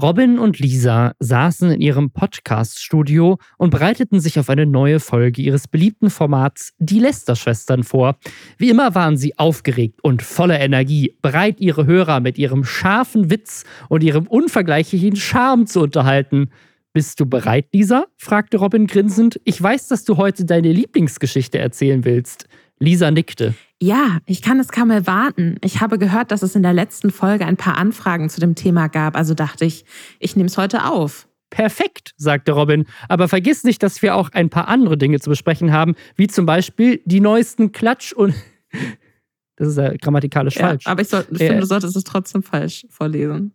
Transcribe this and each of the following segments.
Robin und Lisa saßen in ihrem Podcast-Studio und bereiteten sich auf eine neue Folge ihres beliebten Formats Die Lester-Schwestern vor. Wie immer waren sie aufgeregt und voller Energie, bereit, ihre Hörer mit ihrem scharfen Witz und ihrem unvergleichlichen Charme zu unterhalten. Bist du bereit, Lisa? fragte Robin grinsend. Ich weiß, dass du heute deine Lieblingsgeschichte erzählen willst. Lisa nickte. Ja, ich kann es kaum erwarten. Ich habe gehört, dass es in der letzten Folge ein paar Anfragen zu dem Thema gab, also dachte ich, ich nehme es heute auf. Perfekt, sagte Robin. Aber vergiss nicht, dass wir auch ein paar andere Dinge zu besprechen haben, wie zum Beispiel die neuesten Klatsch- und. Das ist ja grammatikalisch ja, falsch. Aber ich, soll, ich äh, finde, du solltest es trotzdem falsch vorlesen.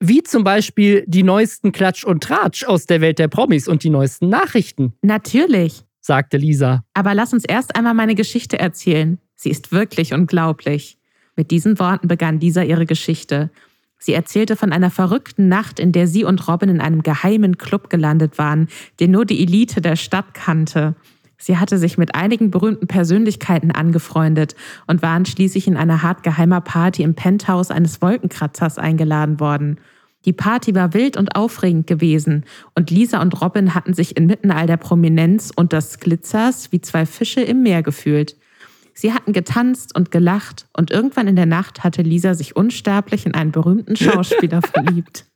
Wie zum Beispiel die neuesten Klatsch und Tratsch aus der Welt der Promis und die neuesten Nachrichten. Natürlich, sagte Lisa. Aber lass uns erst einmal meine Geschichte erzählen. Sie ist wirklich unglaublich. Mit diesen Worten begann Lisa ihre Geschichte. Sie erzählte von einer verrückten Nacht, in der sie und Robin in einem geheimen Club gelandet waren, den nur die Elite der Stadt kannte. Sie hatte sich mit einigen berühmten Persönlichkeiten angefreundet und waren schließlich in einer hart geheimer Party im Penthouse eines Wolkenkratzers eingeladen worden. Die Party war wild und aufregend gewesen und Lisa und Robin hatten sich inmitten all der Prominenz und des Glitzers wie zwei Fische im Meer gefühlt. Sie hatten getanzt und gelacht und irgendwann in der Nacht hatte Lisa sich unsterblich in einen berühmten Schauspieler verliebt.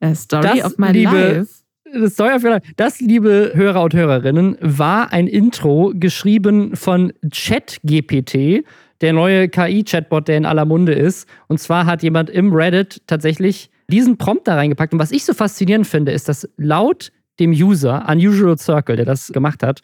A story das, of my liebe, life. Das, Story of life. das, liebe Hörer und Hörerinnen, war ein Intro geschrieben von ChatGPT, der neue KI-Chatbot, der in aller Munde ist. Und zwar hat jemand im Reddit tatsächlich diesen Prompt da reingepackt. Und was ich so faszinierend finde, ist, dass laut dem User, Unusual Circle, der das gemacht hat,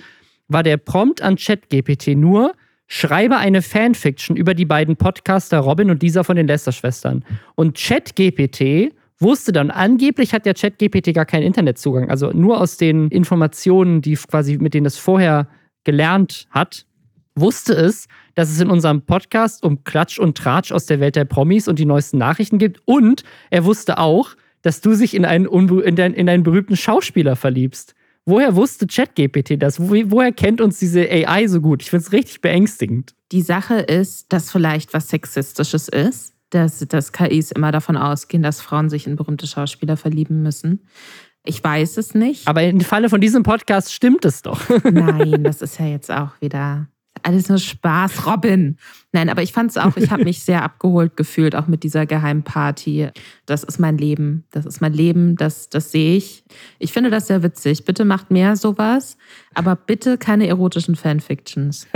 war der Prompt an ChatGPT nur, schreibe eine Fanfiction über die beiden Podcaster Robin und Lisa von den Lester-Schwestern. Und ChatGPT wusste dann, angeblich hat der ChatGPT gar keinen Internetzugang. Also nur aus den Informationen, die quasi mit denen es vorher gelernt hat, wusste es, dass es in unserem Podcast um Klatsch und Tratsch aus der Welt der Promis und die neuesten Nachrichten gibt. Und er wusste auch, dass du dich in einen, in, deinen, in einen berühmten Schauspieler verliebst. Woher wusste ChatGPT das? Wo, woher kennt uns diese AI so gut? Ich finde es richtig beängstigend. Die Sache ist, dass vielleicht was Sexistisches ist, dass, dass KIs immer davon ausgehen, dass Frauen sich in berühmte Schauspieler verlieben müssen. Ich weiß es nicht. Aber im Falle von diesem Podcast stimmt es doch. Nein, das ist ja jetzt auch wieder alles nur Spaß, Robin. Nein, aber ich fand es auch, ich habe mich sehr abgeholt gefühlt, auch mit dieser Geheimparty. Das ist mein Leben. Das ist mein Leben, das, das sehe ich. Ich finde das sehr witzig. Bitte macht mehr sowas, aber bitte keine erotischen Fanfictions.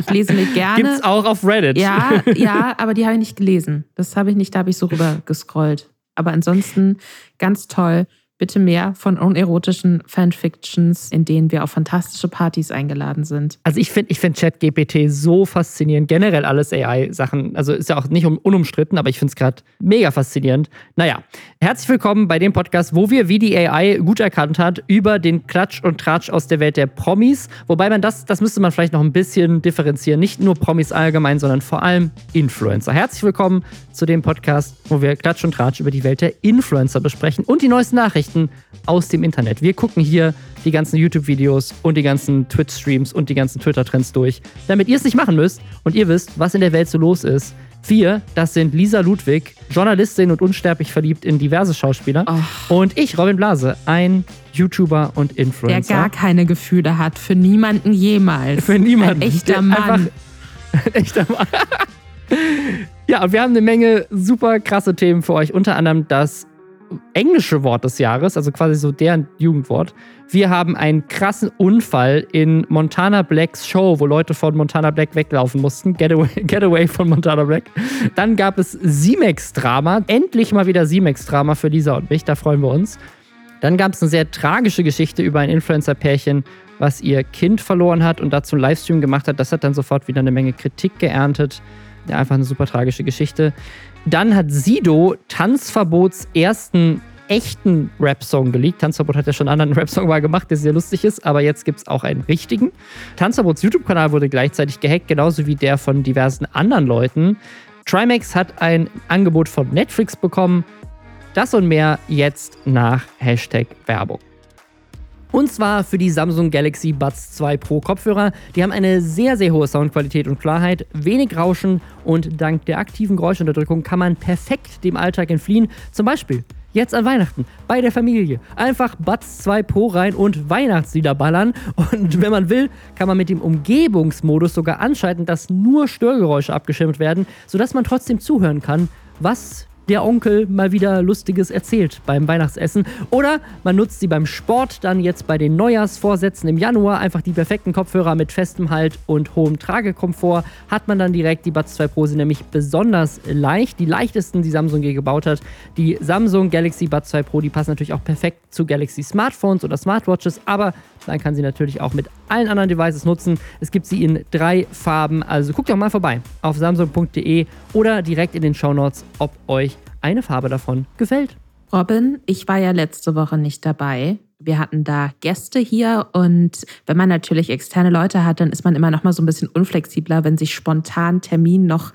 Ich lese mir gerne. Gibt's auch auf Reddit. Ja, ja, aber die habe ich nicht gelesen. Das habe ich nicht, da habe ich so rüber gescrollt. Aber ansonsten ganz toll bitte mehr von unerotischen Fanfictions, in denen wir auf fantastische Partys eingeladen sind. Also ich finde ich find ChatGPT so faszinierend, generell alles AI-Sachen. Also ist ja auch nicht unumstritten, aber ich finde es gerade mega faszinierend. Naja, herzlich willkommen bei dem Podcast, wo wir, wie die AI gut erkannt hat, über den Klatsch und Tratsch aus der Welt der Promis, wobei man das, das müsste man vielleicht noch ein bisschen differenzieren. Nicht nur Promis allgemein, sondern vor allem Influencer. Herzlich willkommen zu dem Podcast, wo wir Klatsch und Tratsch über die Welt der Influencer besprechen und die neuesten Nachrichten Nachrichten aus dem Internet. Wir gucken hier die ganzen YouTube-Videos und die ganzen Twitch-Streams und die ganzen Twitter-Trends durch, damit ihr es nicht machen müsst und ihr wisst, was in der Welt so los ist. Wir, das sind Lisa Ludwig, Journalistin und unsterblich verliebt in diverse Schauspieler. Oh. Und ich, Robin Blase, ein YouTuber und Influencer. Der gar keine Gefühle hat, für niemanden jemals. Für niemanden. Ein echter Mann. ein echter Mann. ja, und wir haben eine Menge super krasse Themen für euch. Unter anderem das englische Wort des Jahres, also quasi so deren Jugendwort. Wir haben einen krassen Unfall in Montana Blacks Show, wo Leute von Montana Black weglaufen mussten. Getaway, Getaway von Montana Black. Dann gab es Simex-Drama. Endlich mal wieder Simex-Drama für Lisa und mich, da freuen wir uns. Dann gab es eine sehr tragische Geschichte über ein Influencer-Pärchen, was ihr Kind verloren hat und dazu einen Livestream gemacht hat. Das hat dann sofort wieder eine Menge Kritik geerntet. Ja, einfach eine super tragische Geschichte. Dann hat Sido Tanzverbots ersten echten Rap-Song geleakt. Tanzverbot hat ja schon einen anderen Rap-Song mal gemacht, der sehr lustig ist, aber jetzt gibt es auch einen richtigen. Tanzverbots YouTube-Kanal wurde gleichzeitig gehackt, genauso wie der von diversen anderen Leuten. Trimax hat ein Angebot von Netflix bekommen. Das und mehr jetzt nach Hashtag Werbung. Und zwar für die Samsung Galaxy Buds 2 Pro Kopfhörer. Die haben eine sehr, sehr hohe Soundqualität und Klarheit, wenig Rauschen und dank der aktiven Geräuschunterdrückung kann man perfekt dem Alltag entfliehen. Zum Beispiel Jetzt an Weihnachten, bei der Familie. Einfach Batz 2 Pro rein und Weihnachtslieder ballern. Und wenn man will, kann man mit dem Umgebungsmodus sogar anschalten, dass nur Störgeräusche abgeschirmt werden, sodass man trotzdem zuhören kann, was der Onkel mal wieder Lustiges erzählt beim Weihnachtsessen. Oder man nutzt sie beim Sport, dann jetzt bei den Neujahrsvorsätzen im Januar. Einfach die perfekten Kopfhörer mit festem Halt und hohem Tragekomfort. Hat man dann direkt die Buds 2 Pro sind nämlich besonders leicht. Die leichtesten, die Samsung je gebaut hat. Die Samsung Galaxy Buds 2 Pro, die passen natürlich auch perfekt zu Galaxy Smartphones oder Smartwatches. Aber man kann sie natürlich auch mit allen anderen Devices nutzen. Es gibt sie in drei Farben. Also guckt doch mal vorbei auf samsung.de oder direkt in den Shownotes, ob euch eine Farbe davon gefällt. Robin, ich war ja letzte Woche nicht dabei. Wir hatten da Gäste hier und wenn man natürlich externe Leute hat, dann ist man immer noch mal so ein bisschen unflexibler, wenn sich spontan Termin noch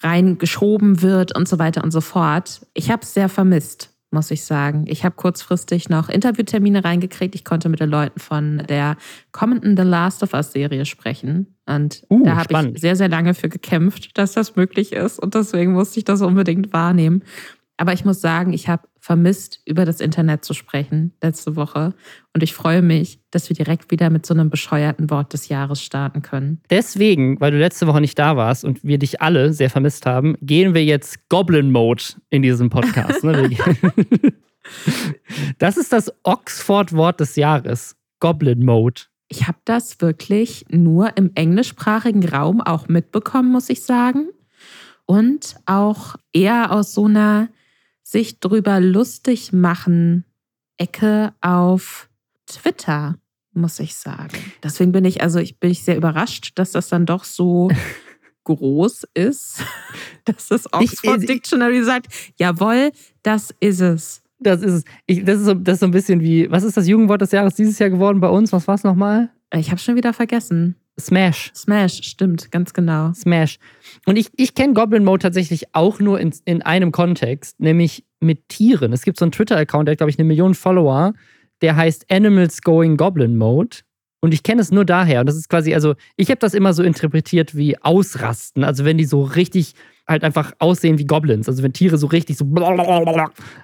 reingeschoben wird und so weiter und so fort. Ich habe es sehr vermisst muss ich sagen. Ich habe kurzfristig noch Interviewtermine reingekriegt. Ich konnte mit den Leuten von der kommenden The Last of Us Serie sprechen. Und uh, da habe ich sehr, sehr lange für gekämpft, dass das möglich ist. Und deswegen musste ich das unbedingt wahrnehmen. Aber ich muss sagen, ich habe vermisst, über das Internet zu sprechen letzte Woche. Und ich freue mich, dass wir direkt wieder mit so einem bescheuerten Wort des Jahres starten können. Deswegen, weil du letzte Woche nicht da warst und wir dich alle sehr vermisst haben, gehen wir jetzt Goblin-Mode in diesem Podcast. Ne? das ist das Oxford-Wort des Jahres. Goblin-Mode. Ich habe das wirklich nur im englischsprachigen Raum auch mitbekommen, muss ich sagen. Und auch eher aus so einer sich drüber lustig machen Ecke auf Twitter, muss ich sagen. Deswegen bin ich, also ich bin ich sehr überrascht, dass das dann doch so groß ist, dass das Oxford ich, Dictionary sagt, jawohl, das ist es. Das ist es. Ich, das, ist so, das ist so ein bisschen wie, was ist das Jugendwort des Jahres dieses Jahr geworden bei uns? Was war es nochmal? Ich habe schon wieder vergessen. Smash. Smash, stimmt, ganz genau. Smash. Und ich, ich kenne Goblin Mode tatsächlich auch nur in, in einem Kontext, nämlich mit Tieren. Es gibt so einen Twitter-Account, der hat, glaube ich, eine Million Follower, der heißt Animals Going Goblin Mode. Und ich kenne es nur daher. Und das ist quasi, also ich habe das immer so interpretiert wie Ausrasten. Also wenn die so richtig halt einfach aussehen wie Goblins. Also wenn Tiere so richtig so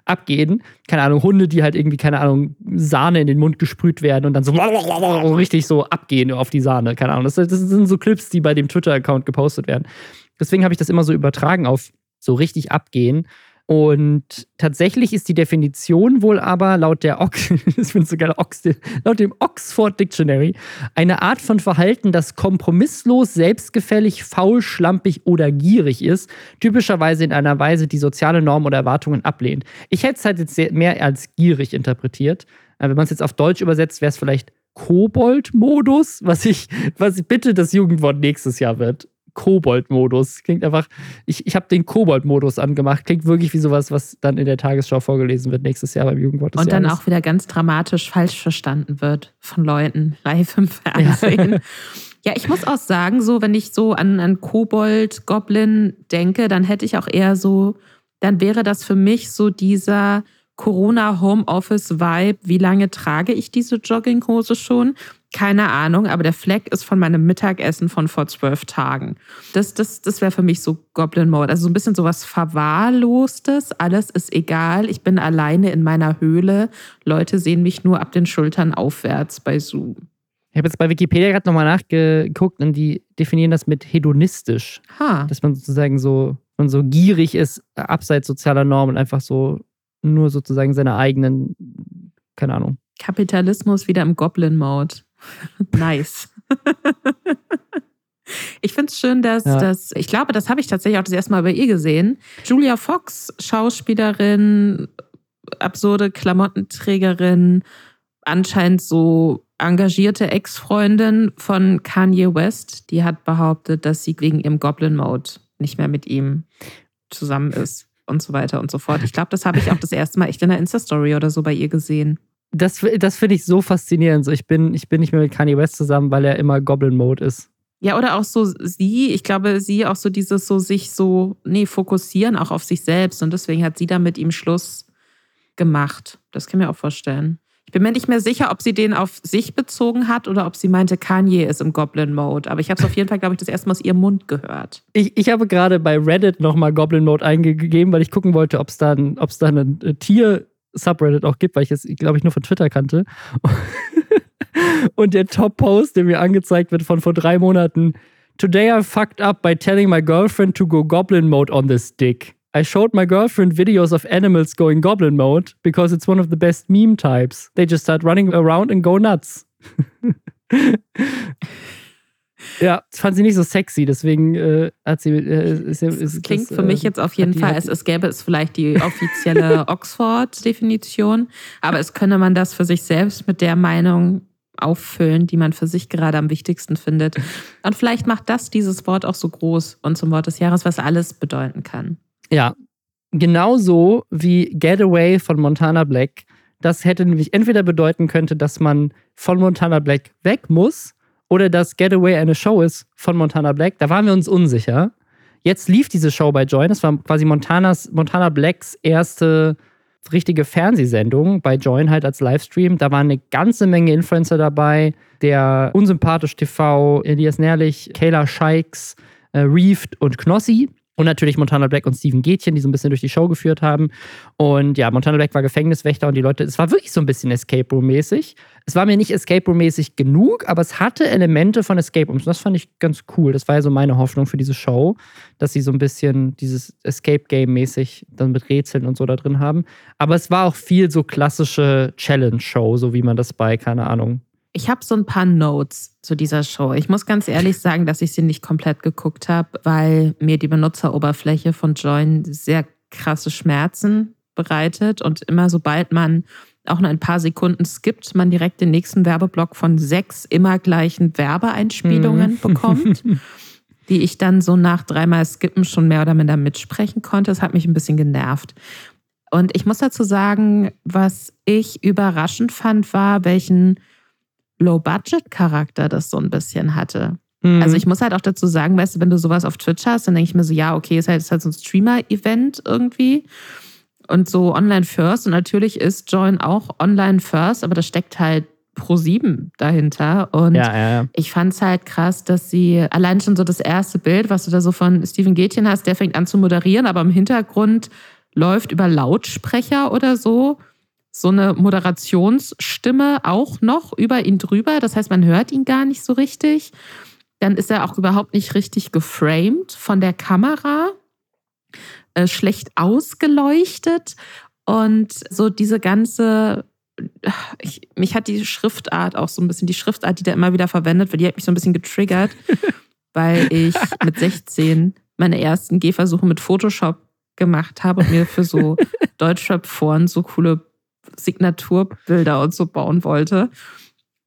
abgehen. Keine Ahnung, Hunde, die halt irgendwie, keine Ahnung, Sahne in den Mund gesprüht werden und dann so richtig so abgehen auf die Sahne. Keine Ahnung. Das, das sind so Clips, die bei dem Twitter-Account gepostet werden. Deswegen habe ich das immer so übertragen auf so richtig abgehen. Und tatsächlich ist die Definition wohl aber laut der Ox das sogar Ox laut dem Oxford Dictionary eine Art von Verhalten, das kompromisslos, selbstgefällig, faul, schlampig oder gierig ist, typischerweise in einer Weise, die soziale Normen oder Erwartungen ablehnt. Ich hätte es halt jetzt mehr als gierig interpretiert. Wenn man es jetzt auf Deutsch übersetzt, wäre es vielleicht Kobold-Modus, was ich, was ich bitte das Jugendwort nächstes Jahr wird. Kobold-Modus. Klingt einfach, ich, ich habe den Kobold-Modus angemacht. Klingt wirklich wie sowas, was dann in der Tagesschau vorgelesen wird nächstes Jahr beim Jugendwort des Und dann auch wieder ganz dramatisch falsch verstanden wird von Leuten live im Fernsehen. Ja. ja, ich muss auch sagen, so wenn ich so an, an Kobold, Goblin denke, dann hätte ich auch eher so, dann wäre das für mich so dieser Corona-Homeoffice-Vibe. Wie lange trage ich diese Jogginghose schon? Keine Ahnung, aber der Fleck ist von meinem Mittagessen von vor zwölf Tagen. Das, das, das wäre für mich so Goblin Mode. Also so ein bisschen sowas Verwahrlostes. Alles ist egal. Ich bin alleine in meiner Höhle. Leute sehen mich nur ab den Schultern aufwärts bei Zoom. Ich habe jetzt bei Wikipedia gerade nochmal nachgeguckt und die definieren das mit hedonistisch. Ha. Dass man sozusagen so, man so gierig ist, abseits sozialer Normen und einfach so nur sozusagen seine eigenen, keine Ahnung. Kapitalismus wieder im Goblin-Mode. nice. Ich finde es schön, dass ja. das, ich glaube, das habe ich tatsächlich auch das erste Mal bei ihr gesehen. Julia Fox, Schauspielerin, absurde Klamottenträgerin, anscheinend so engagierte Ex-Freundin von Kanye West, die hat behauptet, dass sie wegen ihrem Goblin-Mode nicht mehr mit ihm zusammen ist und so weiter und so fort. Ich glaube, das habe ich auch das erste Mal echt in der Insta-Story oder so bei ihr gesehen. Das, das finde ich so faszinierend. So, ich, bin, ich bin nicht mehr mit Kanye West zusammen, weil er immer Goblin-Mode ist. Ja, oder auch so sie, ich glaube, sie auch so dieses so sich so, nee, fokussieren auch auf sich selbst und deswegen hat sie da mit ihm Schluss gemacht. Das kann ich mir auch vorstellen. Ich bin mir nicht mehr sicher, ob sie den auf sich bezogen hat oder ob sie meinte, Kanye ist im Goblin-Mode. Aber ich habe es auf jeden Fall, glaube ich, das erste Mal aus ihrem Mund gehört. Ich, ich habe gerade bei Reddit nochmal Goblin-Mode eingegeben, weil ich gucken wollte, ob es da ein, da ein äh, Tier-Subreddit auch gibt, weil ich es, glaube ich, nur von Twitter kannte. Und der Top-Post, der mir angezeigt wird von vor drei Monaten, Today I fucked up by telling my girlfriend to go Goblin Mode on this dick. I showed my girlfriend videos of animals going goblin mode because it's one of the best meme types. They just start running around and go nuts. ja, das fand sie nicht so sexy, deswegen äh, hat sie. Äh, ist, ist, das klingt das, für mich äh, jetzt auf jeden Fall, es, es gäbe es vielleicht die offizielle Oxford-Definition, aber es könne man das für sich selbst mit der Meinung auffüllen, die man für sich gerade am wichtigsten findet. Und vielleicht macht das dieses Wort auch so groß und zum Wort des Jahres, was alles bedeuten kann. Ja, genauso wie Getaway von Montana Black. Das hätte nämlich entweder bedeuten könnte, dass man von Montana Black weg muss oder dass Getaway eine Show ist von Montana Black. Da waren wir uns unsicher. Jetzt lief diese Show bei Join. Das war quasi Montanas, Montana Blacks erste richtige Fernsehsendung bei Join halt als Livestream. Da waren eine ganze Menge Influencer dabei. Der Unsympathisch TV, Elias Nährlich, Kayla Scheiks, äh, Reefed und Knossi. Und natürlich Montana Black und Steven Gätchen, die so ein bisschen durch die Show geführt haben. Und ja, Montana Black war Gefängniswächter und die Leute, es war wirklich so ein bisschen Escape Room-mäßig. Es war mir nicht Escape Room-mäßig genug, aber es hatte Elemente von Escape Rooms. Und das fand ich ganz cool. Das war ja so meine Hoffnung für diese Show, dass sie so ein bisschen dieses Escape Game-mäßig dann mit Rätseln und so da drin haben. Aber es war auch viel so klassische Challenge-Show, so wie man das bei, keine Ahnung, ich habe so ein paar Notes zu dieser Show. Ich muss ganz ehrlich sagen, dass ich sie nicht komplett geguckt habe, weil mir die Benutzeroberfläche von Join sehr krasse Schmerzen bereitet. Und immer sobald man auch nur ein paar Sekunden skippt, man direkt den nächsten Werbeblock von sechs immer gleichen Werbeeinspielungen mhm. bekommt, die ich dann so nach dreimal Skippen schon mehr oder minder mitsprechen konnte. Das hat mich ein bisschen genervt. Und ich muss dazu sagen, was ich überraschend fand, war, welchen Low-Budget-Charakter das so ein bisschen hatte. Mhm. Also ich muss halt auch dazu sagen, weißt du, wenn du sowas auf Twitch hast, dann denke ich mir so, ja, okay, ist halt, ist halt so ein Streamer-Event irgendwie und so online first. Und natürlich ist Join auch online first, aber das steckt halt pro sieben dahinter. Und ja, ja, ja. ich fand es halt krass, dass sie allein schon so das erste Bild, was du da so von Steven Gätchen hast, der fängt an zu moderieren, aber im Hintergrund läuft über Lautsprecher oder so so eine Moderationsstimme auch noch über ihn drüber. Das heißt, man hört ihn gar nicht so richtig. Dann ist er auch überhaupt nicht richtig geframed von der Kamera, äh, schlecht ausgeleuchtet. Und so diese ganze, ich, mich hat die Schriftart auch so ein bisschen, die Schriftart, die der immer wieder verwendet wird, die hat mich so ein bisschen getriggert, weil ich mit 16 meine ersten Gehversuche mit Photoshop gemacht habe und mir für so Deutschrap-Foren so coole Signaturbilder und so bauen wollte.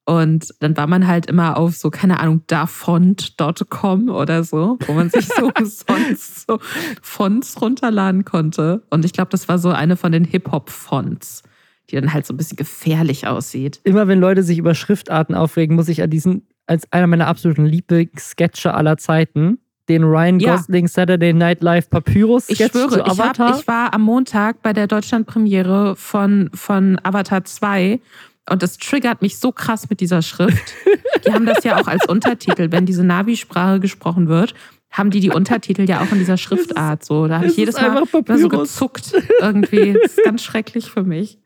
Und dann war man halt immer auf so, keine Ahnung, dafont.com oder so, wo man sich so sonst so Fonts runterladen konnte. Und ich glaube, das war so eine von den Hip-Hop-Fonts, die dann halt so ein bisschen gefährlich aussieht. Immer wenn Leute sich über Schriftarten aufregen, muss ich an diesen, als einer meiner absoluten Lieblingssketche aller Zeiten, den Ryan Gosling ja. Saturday Night Live Papyrus ich schwöre, zu Avatar. Ich, hab, ich war am Montag bei der Deutschlandpremiere von, von Avatar 2 und das triggert mich so krass mit dieser Schrift. Die haben das ja auch als Untertitel, wenn diese Navi-Sprache gesprochen wird, haben die die Untertitel ja auch in dieser Schriftart so. Da habe ich jedes Mal so gezuckt irgendwie. Das ist ganz schrecklich für mich.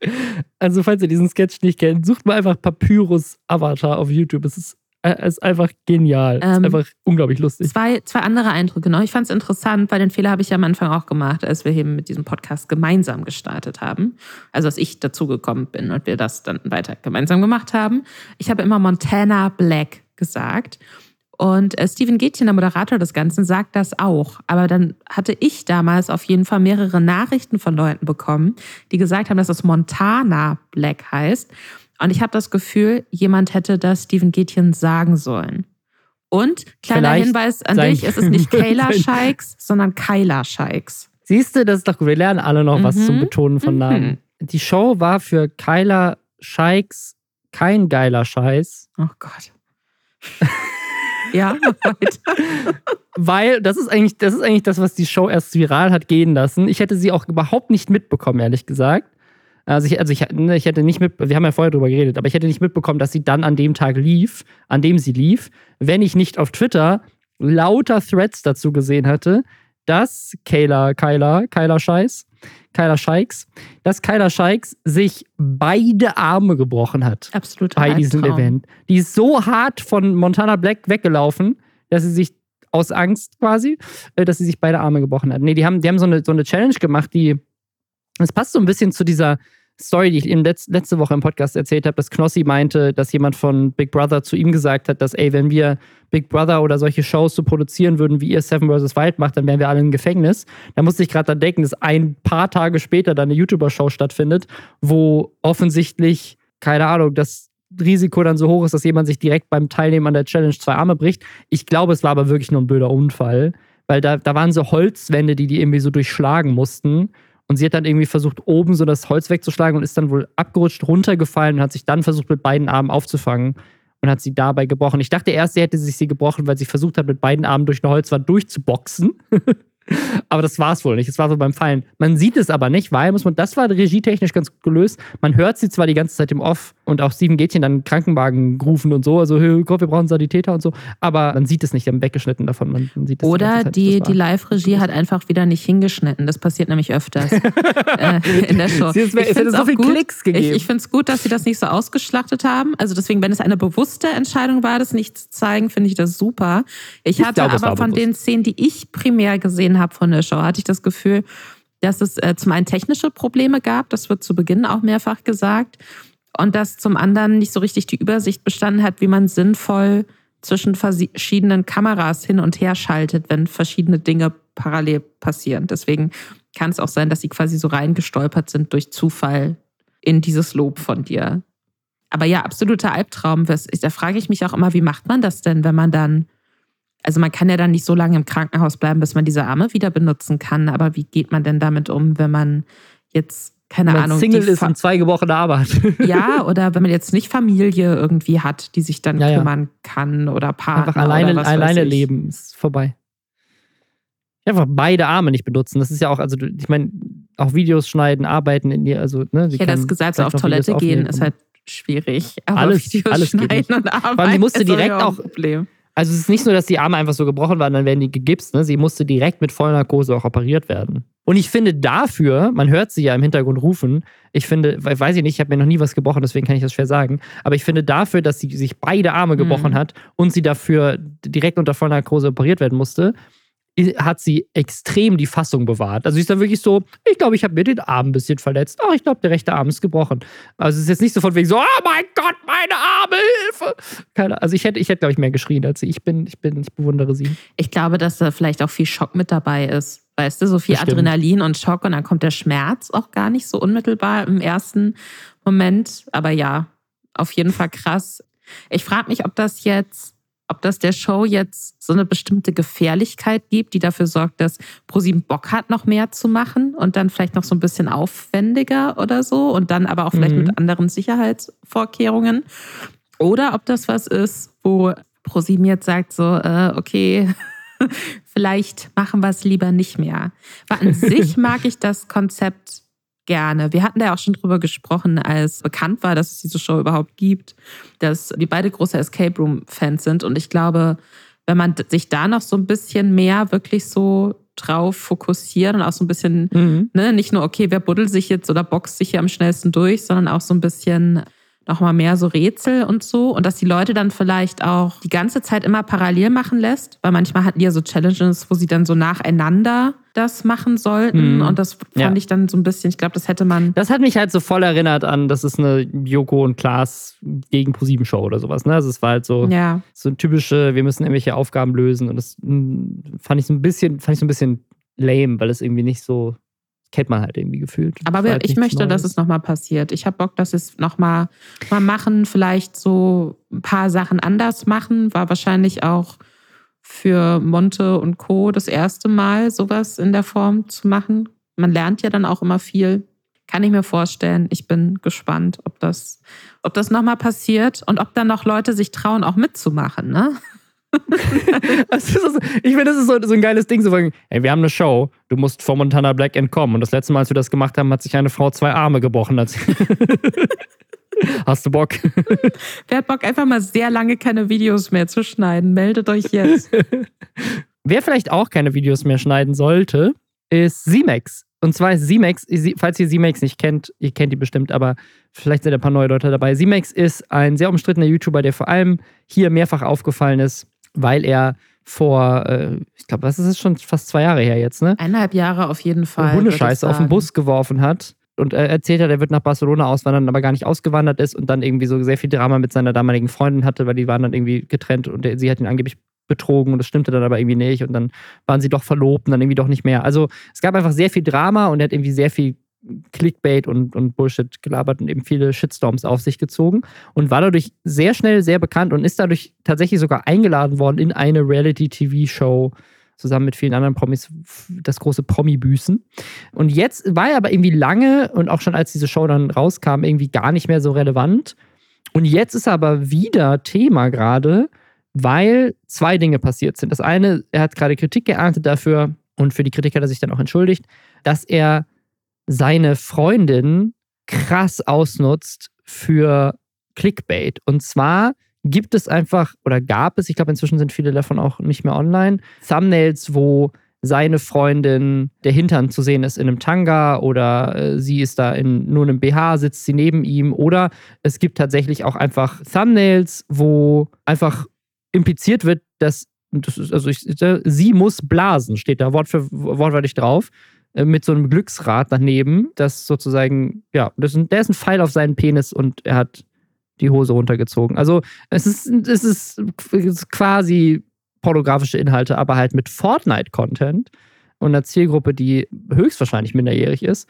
Also falls ihr diesen Sketch nicht kennt, sucht mal einfach Papyrus Avatar auf YouTube. Es ist äh, ist einfach genial. Ähm, ist einfach unglaublich lustig. Zwei, zwei andere Eindrücke noch. Ich fand es interessant, weil den Fehler habe ich ja am Anfang auch gemacht, als wir eben mit diesem Podcast gemeinsam gestartet haben. Also als ich dazugekommen bin und wir das dann weiter gemeinsam gemacht haben. Ich habe immer Montana Black gesagt. Und äh, Steven Gätchen, der Moderator des Ganzen, sagt das auch. Aber dann hatte ich damals auf jeden Fall mehrere Nachrichten von Leuten bekommen, die gesagt haben, dass es Montana Black heißt. Und ich habe das Gefühl, jemand hätte das Steven Gätchen sagen sollen. Und kleiner Vielleicht Hinweis an dich, es ist nicht Kayla Scheiks, sondern Kyla Scheiks. Siehst du, das ist doch gut. Wir lernen alle noch mhm. was zum Betonen von Namen. Mhm. Die Show war für Kyla Scheiks kein geiler Scheiß. Oh Gott. ja. Weil das ist eigentlich, das ist eigentlich das, was die Show erst viral hat gehen lassen. Ich hätte sie auch überhaupt nicht mitbekommen, ehrlich gesagt. Also ich, also ich, ne, ich hätte nicht mit, wir haben ja vorher drüber geredet, aber ich hätte nicht mitbekommen, dass sie dann an dem Tag lief, an dem sie lief, wenn ich nicht auf Twitter lauter Threads dazu gesehen hätte, dass Kayla, Kyla, Kyla Scheiß, Kyla Scheiks, dass Kyla Scheiks sich beide Arme gebrochen hat. Absolut. Bei diesem Event. Die ist so hart von Montana Black weggelaufen, dass sie sich aus Angst quasi, äh, dass sie sich beide Arme gebrochen hat. Nee, die haben, die haben so eine, so eine Challenge gemacht, die, das passt so ein bisschen zu dieser, Story, die ich eben letz, letzte Woche im Podcast erzählt habe, dass Knossi meinte, dass jemand von Big Brother zu ihm gesagt hat, dass, ey, wenn wir Big Brother oder solche Shows so produzieren würden, wie ihr Seven vs. Wild macht, dann wären wir alle im Gefängnis. Da musste ich gerade dann denken, dass ein paar Tage später dann eine YouTuber-Show stattfindet, wo offensichtlich, keine Ahnung, das Risiko dann so hoch ist, dass jemand sich direkt beim Teilnehmen an der Challenge zwei Arme bricht. Ich glaube, es war aber wirklich nur ein blöder Unfall, weil da, da waren so Holzwände, die die irgendwie so durchschlagen mussten. Und sie hat dann irgendwie versucht, oben so das Holz wegzuschlagen und ist dann wohl abgerutscht, runtergefallen und hat sich dann versucht, mit beiden Armen aufzufangen und hat sie dabei gebrochen. Ich dachte erst, sie hätte sich sie gebrochen, weil sie versucht hat, mit beiden Armen durch eine Holzwand durchzuboxen. aber das war es wohl nicht. Es war so beim Fallen. Man sieht es aber nicht, weil muss man, das war regietechnisch ganz gut gelöst. Man hört sie zwar die ganze Zeit im Off und auch Steven Gätchen dann Krankenwagen rufen und so, also hey Gott, wir brauchen Sanitäter und so, aber man sieht es nicht, die haben weggeschnitten davon. Man, man sieht Oder die, die Live-Regie hat einfach wieder nicht hingeschnitten. Das passiert nämlich öfters äh, in der Show. es hätte so viele Klicks gegeben. Ich, ich finde es gut, dass sie das nicht so ausgeschlachtet haben. Also deswegen, wenn es eine bewusste Entscheidung war, das nicht zu zeigen, finde ich das super. Ich, ich hatte glaub, aber von bewusst. den Szenen, die ich primär gesehen habe von der Show, hatte ich das Gefühl, dass es äh, zum einen technische Probleme gab, das wird zu Beginn auch mehrfach gesagt, und dass zum anderen nicht so richtig die Übersicht bestanden hat, wie man sinnvoll zwischen verschiedenen Kameras hin und her schaltet, wenn verschiedene Dinge parallel passieren. Deswegen kann es auch sein, dass sie quasi so reingestolpert sind durch Zufall in dieses Lob von dir. Aber ja, absoluter Albtraum. Da frage ich mich auch immer, wie macht man das denn, wenn man dann also man kann ja dann nicht so lange im Krankenhaus bleiben, bis man diese Arme wieder benutzen kann. Aber wie geht man denn damit um, wenn man jetzt keine wenn Ahnung. Single ist und zwei gebrochene Arme hat. ja, oder wenn man jetzt nicht Familie irgendwie hat, die sich dann ja, kümmern ja. kann oder Partner. Einfach alleine, oder was alleine leben ist vorbei. Einfach beide Arme nicht benutzen. Das ist ja auch, also ich meine, auch Videos schneiden, arbeiten in dir, also, ne? Ich hätte das gesagt, so auf Toilette gehen ist halt schwierig. Aber alles, Videos alles schneiden und arbeiten. Weil die musste direkt auch. Problem. Also es ist nicht nur, dass die Arme einfach so gebrochen waren, dann werden die gegipst. Ne? Sie musste direkt mit Vollnarkose auch operiert werden. Und ich finde dafür, man hört sie ja im Hintergrund rufen, ich finde, weiß ich nicht, ich habe mir noch nie was gebrochen, deswegen kann ich das schwer sagen, aber ich finde dafür, dass sie sich beide Arme gebrochen mhm. hat und sie dafür direkt unter Vollnarkose operiert werden musste, hat sie extrem die Fassung bewahrt. Also sie ist dann wirklich so, ich glaube, ich habe mir den Arm ein bisschen verletzt. Ach, ich glaube, der rechte Arm ist gebrochen. Also es ist jetzt nicht so von wegen so, oh mein Gott, meine Arme, Hilfe. Keine, also ich hätte, ich hätte, glaube ich, mehr geschrien als sie. Ich bin, ich bin, ich bewundere sie. Ich glaube, dass da vielleicht auch viel Schock mit dabei ist. Weißt du, so viel Bestimmt. Adrenalin und Schock und dann kommt der Schmerz auch gar nicht so unmittelbar im ersten Moment. Aber ja, auf jeden Fall krass. Ich frage mich, ob das jetzt ob das der Show jetzt so eine bestimmte Gefährlichkeit gibt, die dafür sorgt, dass ProSieben Bock hat, noch mehr zu machen und dann vielleicht noch so ein bisschen aufwendiger oder so und dann aber auch vielleicht mhm. mit anderen Sicherheitsvorkehrungen. Oder ob das was ist, wo ProSieben jetzt sagt so, äh, okay, vielleicht machen wir es lieber nicht mehr. Aber an sich mag ich das Konzept gerne. Wir hatten da auch schon drüber gesprochen, als bekannt war, dass es diese Show überhaupt gibt, dass wir beide große Escape Room-Fans sind. Und ich glaube, wenn man sich da noch so ein bisschen mehr wirklich so drauf fokussiert und auch so ein bisschen, mhm. ne, nicht nur, okay, wer buddelt sich jetzt oder boxt sich hier am schnellsten durch, sondern auch so ein bisschen nochmal mehr so Rätsel und so. Und dass die Leute dann vielleicht auch die ganze Zeit immer parallel machen lässt, weil manchmal hatten die ja so Challenges, wo sie dann so nacheinander das machen sollten. Mhm. Und das fand ja. ich dann so ein bisschen, ich glaube, das hätte man. Das hat mich halt so voll erinnert an, das ist eine Joko und Klaas gegen ProSieben-Show oder sowas. Ne? Also es war halt so, ja. so ein typische, wir müssen irgendwelche Aufgaben lösen. Und das hm, fand ich so ein bisschen, fand ich so ein bisschen lame, weil es irgendwie nicht so kennt man halt irgendwie gefühlt. Aber halt ich möchte, Neues. dass es nochmal passiert. Ich habe Bock, dass es nochmal mal machen, vielleicht so ein paar Sachen anders machen. War wahrscheinlich auch für Monte und Co. das erste Mal, sowas in der Form zu machen. Man lernt ja dann auch immer viel. Kann ich mir vorstellen. Ich bin gespannt, ob das, ob das nochmal passiert und ob dann noch Leute sich trauen, auch mitzumachen, ne? So, ich finde, das ist so, so, ein geiles Ding. So, ey, wir haben eine Show, du musst vor Montana Black entkommen. Und das letzte Mal, als wir das gemacht haben, hat sich eine Frau zwei Arme gebrochen. Hast du Bock? Wer hat Bock, einfach mal sehr lange keine Videos mehr zu schneiden? Meldet euch jetzt. Wer vielleicht auch keine Videos mehr schneiden sollte, ist Simex. Und zwar ist Simex, falls ihr Simex nicht kennt, ihr kennt die bestimmt, aber vielleicht sind ein paar neue Leute dabei. Simex ist ein sehr umstrittener YouTuber, der vor allem hier mehrfach aufgefallen ist, weil er vor, äh, ich glaube, was ist es schon fast zwei Jahre her jetzt, ne? Eineinhalb Jahre auf jeden Fall. Hundescheiße auf den Bus geworfen hat und er erzählt hat, er wird nach Barcelona auswandern, aber gar nicht ausgewandert ist und dann irgendwie so sehr viel Drama mit seiner damaligen Freundin hatte, weil die waren dann irgendwie getrennt und sie hat ihn angeblich betrogen und das stimmte dann aber irgendwie nicht und dann waren sie doch verlobt und dann irgendwie doch nicht mehr. Also es gab einfach sehr viel Drama und er hat irgendwie sehr viel Clickbait und, und Bullshit gelabert und eben viele Shitstorms auf sich gezogen und war dadurch sehr schnell sehr bekannt und ist dadurch tatsächlich sogar eingeladen worden in eine Reality-TV-Show zusammen mit vielen anderen Promis das große Promi-Büßen. Und jetzt war er aber irgendwie lange und auch schon als diese Show dann rauskam, irgendwie gar nicht mehr so relevant. Und jetzt ist er aber wieder Thema gerade, weil zwei Dinge passiert sind. Das eine, er hat gerade Kritik geerntet dafür und für die Kritik hat er sich dann auch entschuldigt, dass er seine Freundin krass ausnutzt für Clickbait. Und zwar gibt es einfach oder gab es, ich glaube inzwischen sind viele davon auch nicht mehr online, Thumbnails, wo seine Freundin der Hintern zu sehen ist in einem Tanga oder äh, sie ist da in nur einem BH, sitzt sie neben ihm oder es gibt tatsächlich auch einfach Thumbnails, wo einfach impliziert wird, dass das ist, also ich, sie muss blasen, steht da wortwörtlich drauf, mit so einem Glücksrad daneben, das sozusagen, ja, das ist, der ist ein Pfeil auf seinen Penis und er hat die Hose runtergezogen. Also es ist, es ist, es ist quasi pornografische Inhalte, aber halt mit Fortnite-Content und einer Zielgruppe, die höchstwahrscheinlich minderjährig ist.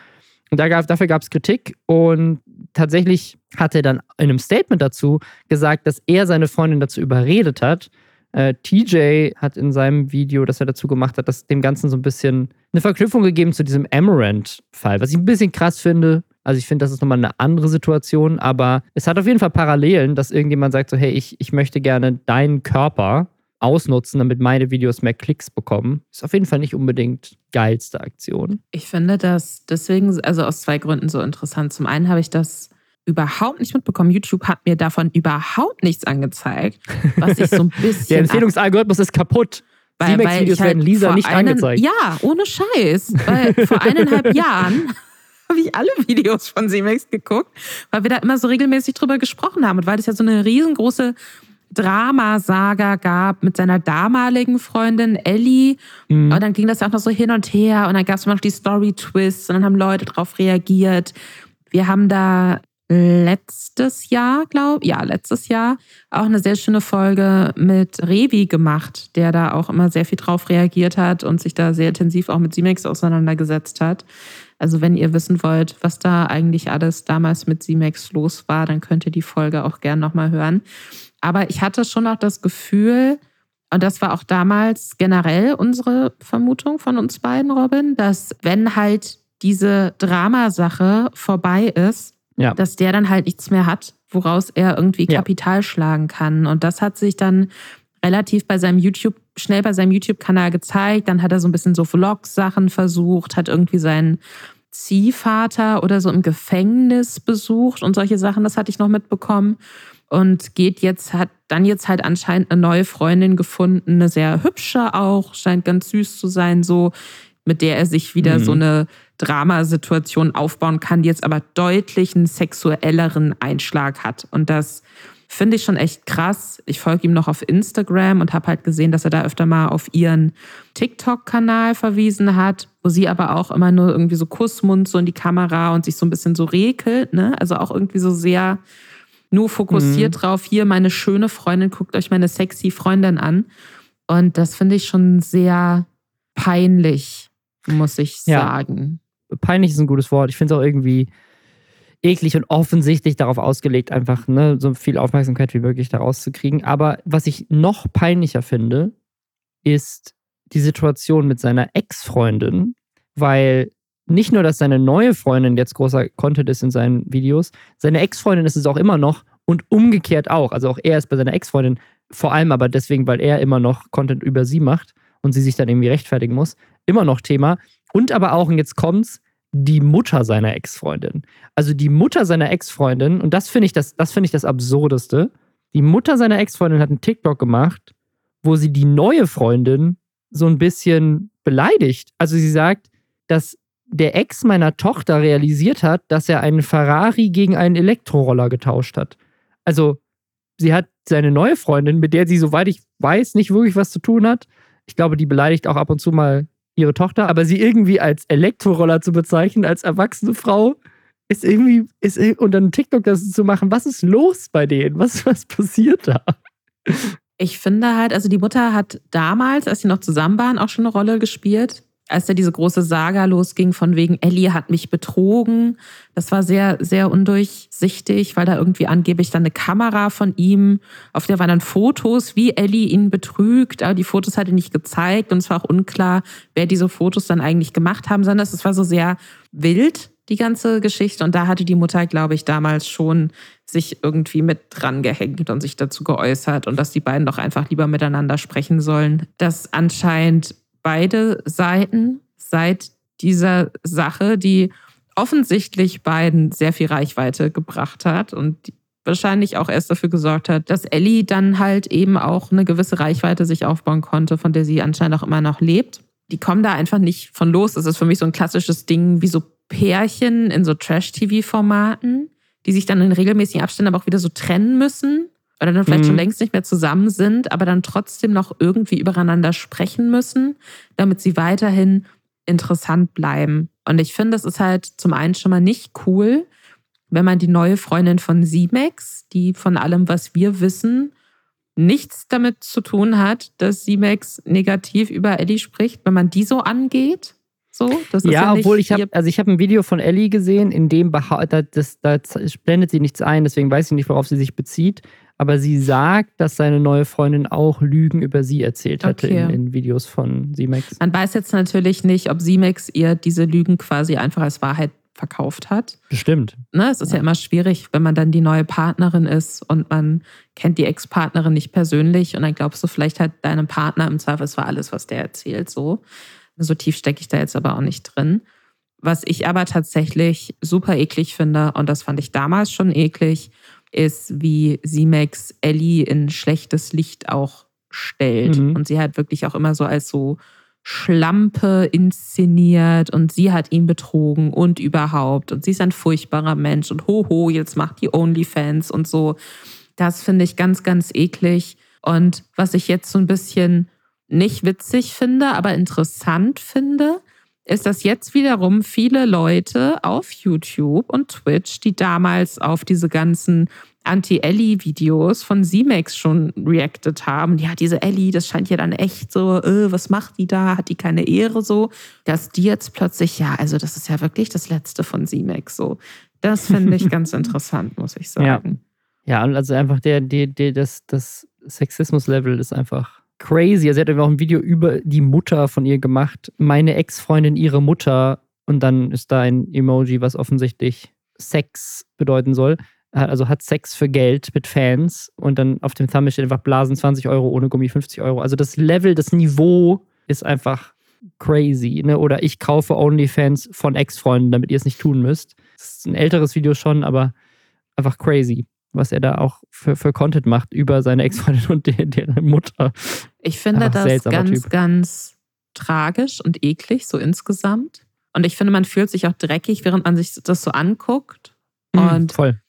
Und da gab, dafür gab es Kritik und tatsächlich hat er dann in einem Statement dazu gesagt, dass er seine Freundin dazu überredet hat. Äh, TJ hat in seinem Video, das er dazu gemacht hat, das dem Ganzen so ein bisschen eine Verknüpfung gegeben zu diesem Amaranth-Fall, was ich ein bisschen krass finde. Also ich finde, das ist nochmal eine andere Situation, aber es hat auf jeden Fall Parallelen, dass irgendjemand sagt so, hey, ich, ich möchte gerne deinen Körper ausnutzen, damit meine Videos mehr Klicks bekommen. Ist auf jeden Fall nicht unbedingt geilste Aktion. Ich finde das deswegen, also aus zwei Gründen so interessant. Zum einen habe ich das überhaupt nicht mitbekommen. YouTube hat mir davon überhaupt nichts angezeigt, was ich so ein bisschen. Der Empfehlungsalgorithmus ist kaputt. Weil, weil videos halt werden Lisa nicht einen, angezeigt. Ja, ohne Scheiß. Weil vor eineinhalb Jahren habe ich alle Videos von Simex geguckt, weil wir da immer so regelmäßig drüber gesprochen haben und weil das ja so eine riesengroße Dramasaga gab mit seiner damaligen Freundin Ellie. Mhm. Und dann ging das ja auch noch so hin und her und dann gab es noch die Story-Twists und dann haben Leute darauf reagiert. Wir haben da letztes Jahr, glaube ja, letztes Jahr auch eine sehr schöne Folge mit Revi gemacht, der da auch immer sehr viel drauf reagiert hat und sich da sehr intensiv auch mit Simex auseinandergesetzt hat. Also wenn ihr wissen wollt, was da eigentlich alles damals mit Simex los war, dann könnt ihr die Folge auch gern nochmal hören. Aber ich hatte schon auch das Gefühl, und das war auch damals generell unsere Vermutung von uns beiden, Robin, dass wenn halt diese Dramasache vorbei ist, ja. dass der dann halt nichts mehr hat, woraus er irgendwie Kapital ja. schlagen kann. Und das hat sich dann relativ bei seinem YouTube, schnell bei seinem YouTube-Kanal gezeigt. Dann hat er so ein bisschen so Vlog-Sachen versucht, hat irgendwie seinen Ziehvater oder so im Gefängnis besucht und solche Sachen, das hatte ich noch mitbekommen und geht jetzt, hat dann jetzt halt anscheinend eine neue Freundin gefunden, eine sehr hübsche auch, scheint ganz süß zu sein, so, mit der er sich wieder mhm. so eine Dramasituation aufbauen kann, die jetzt aber deutlich einen sexuelleren Einschlag hat. Und das finde ich schon echt krass. Ich folge ihm noch auf Instagram und habe halt gesehen, dass er da öfter mal auf ihren TikTok-Kanal verwiesen hat, wo sie aber auch immer nur irgendwie so Kussmund so in die Kamera und sich so ein bisschen so rekelt, ne? Also auch irgendwie so sehr nur fokussiert mhm. drauf, hier meine schöne Freundin, guckt euch meine sexy Freundin an. Und das finde ich schon sehr peinlich, muss ich sagen. Peinlich ist ein gutes Wort. Ich finde es auch irgendwie eklig und offensichtlich darauf ausgelegt, einfach ne, so viel Aufmerksamkeit wie möglich daraus zu kriegen. Aber was ich noch peinlicher finde, ist die Situation mit seiner Ex-Freundin, weil nicht nur, dass seine neue Freundin jetzt großer Content ist in seinen Videos, seine Ex-Freundin ist es auch immer noch und umgekehrt auch. Also auch er ist bei seiner Ex-Freundin vor allem aber deswegen, weil er immer noch Content über sie macht und sie sich dann irgendwie rechtfertigen muss, immer noch Thema. Und aber auch, und jetzt kommt's, die Mutter seiner Ex-Freundin. Also die Mutter seiner Ex-Freundin, und das finde ich das, das finde ich das Absurdeste. Die Mutter seiner Ex-Freundin hat einen TikTok gemacht, wo sie die neue Freundin so ein bisschen beleidigt. Also sie sagt, dass der Ex meiner Tochter realisiert hat, dass er einen Ferrari gegen einen Elektroroller getauscht hat. Also sie hat seine neue Freundin, mit der sie, soweit ich weiß, nicht wirklich was zu tun hat. Ich glaube, die beleidigt auch ab und zu mal ihre Tochter, aber sie irgendwie als Elektroroller zu bezeichnen, als erwachsene Frau, ist irgendwie, ist, und dann TikTok das zu machen, was ist los bei denen? Was, was passiert da? Ich finde halt, also die Mutter hat damals, als sie noch zusammen waren, auch schon eine Rolle gespielt als da diese große Saga losging von wegen Ellie hat mich betrogen, das war sehr, sehr undurchsichtig, weil da irgendwie angeblich dann eine Kamera von ihm, auf der waren dann Fotos, wie Ellie ihn betrügt, aber die Fotos hat er nicht gezeigt und es war auch unklar, wer diese Fotos dann eigentlich gemacht haben, sondern es war so sehr wild, die ganze Geschichte. Und da hatte die Mutter, glaube ich, damals schon sich irgendwie mit dran gehängt und sich dazu geäußert und dass die beiden doch einfach lieber miteinander sprechen sollen. Das anscheinend beide Seiten seit dieser Sache, die offensichtlich beiden sehr viel Reichweite gebracht hat und wahrscheinlich auch erst dafür gesorgt hat, dass Ellie dann halt eben auch eine gewisse Reichweite sich aufbauen konnte, von der sie anscheinend auch immer noch lebt. Die kommen da einfach nicht von los. Das ist für mich so ein klassisches Ding wie so Pärchen in so Trash-TV-Formaten, die sich dann in regelmäßigen Abständen aber auch wieder so trennen müssen oder dann vielleicht mhm. schon längst nicht mehr zusammen sind, aber dann trotzdem noch irgendwie übereinander sprechen müssen, damit sie weiterhin interessant bleiben. Und ich finde, es ist halt zum einen schon mal nicht cool, wenn man die neue Freundin von Simex, die von allem, was wir wissen, nichts damit zu tun hat, dass Simex negativ über Eddie spricht, wenn man die so angeht. So, ja, ja obwohl ich habe, also ich habe ein Video von Ellie gesehen, in dem da, das, da blendet sie nichts ein, deswegen weiß ich nicht, worauf sie sich bezieht aber sie sagt, dass seine neue Freundin auch Lügen über sie erzählt hatte okay. in, in, Videos von Simex. Man weiß jetzt natürlich nicht, ob Simex ihr diese Lügen quasi einfach als Wahrheit verkauft hat. Bestimmt. Ne, es ist ja. ja immer schwierig, wenn man dann die neue Partnerin ist und man kennt die Ex-Partnerin nicht persönlich und dann glaubst du vielleicht halt deinem Partner im Zweifelsfall alles, was der erzählt. So, so tief stecke ich da jetzt aber auch nicht drin. Was ich aber tatsächlich super eklig finde, und das fand ich damals schon eklig, ist, wie Simex Ellie in schlechtes Licht auch stellt. Mhm. Und sie hat wirklich auch immer so als so Schlampe inszeniert und sie hat ihn betrogen und überhaupt. Und sie ist ein furchtbarer Mensch und hoho, jetzt macht die Onlyfans und so. Das finde ich ganz, ganz eklig. Und was ich jetzt so ein bisschen nicht witzig finde, aber interessant finde, ist, dass jetzt wiederum viele Leute auf YouTube und Twitch, die damals auf diese ganzen Anti-Ellie-Videos von Simex schon reacted haben. Ja, diese Ellie, das scheint ja dann echt so, äh, was macht die da? Hat die keine Ehre so? Dass die jetzt plötzlich, ja, also das ist ja wirklich das Letzte von Simex so. Das finde ich ganz interessant, muss ich sagen. Ja, ja also einfach der, der, der, das, das Sexismus-Level ist einfach crazy. Also, sie hat auch ein Video über die Mutter von ihr gemacht. Meine Ex-Freundin, ihre Mutter. Und dann ist da ein Emoji, was offensichtlich Sex bedeuten soll. Also hat Sex für Geld mit Fans. Und dann auf dem Thumbnail steht einfach Blasen 20 Euro, ohne Gummi 50 Euro. Also das Level, das Niveau ist einfach crazy. Ne? Oder ich kaufe OnlyFans von Ex-Freunden, damit ihr es nicht tun müsst. Das ist ein älteres Video schon, aber einfach crazy was er da auch für, für Content macht über seine Ex-Freundin und deren, deren Mutter. Ich finde Ach, das ganz, typ. ganz tragisch und eklig, so insgesamt. Und ich finde, man fühlt sich auch dreckig, während man sich das so anguckt. Mhm, und voll.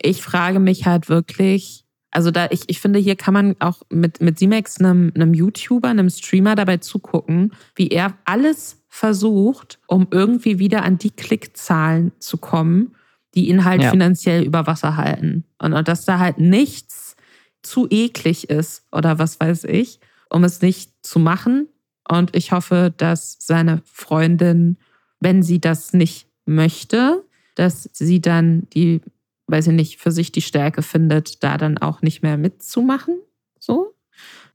ich frage mich halt wirklich, also da, ich, ich finde, hier kann man auch mit, mit Simex, einem, einem YouTuber, einem Streamer dabei zugucken, wie er alles versucht, um irgendwie wieder an die Klickzahlen zu kommen, die ihn halt ja. finanziell über Wasser halten. Und, und dass da halt nichts zu eklig ist oder was weiß ich, um es nicht zu machen. Und ich hoffe, dass seine Freundin, wenn sie das nicht möchte, dass sie dann die, weiß ich nicht, für sich die Stärke findet, da dann auch nicht mehr mitzumachen. So.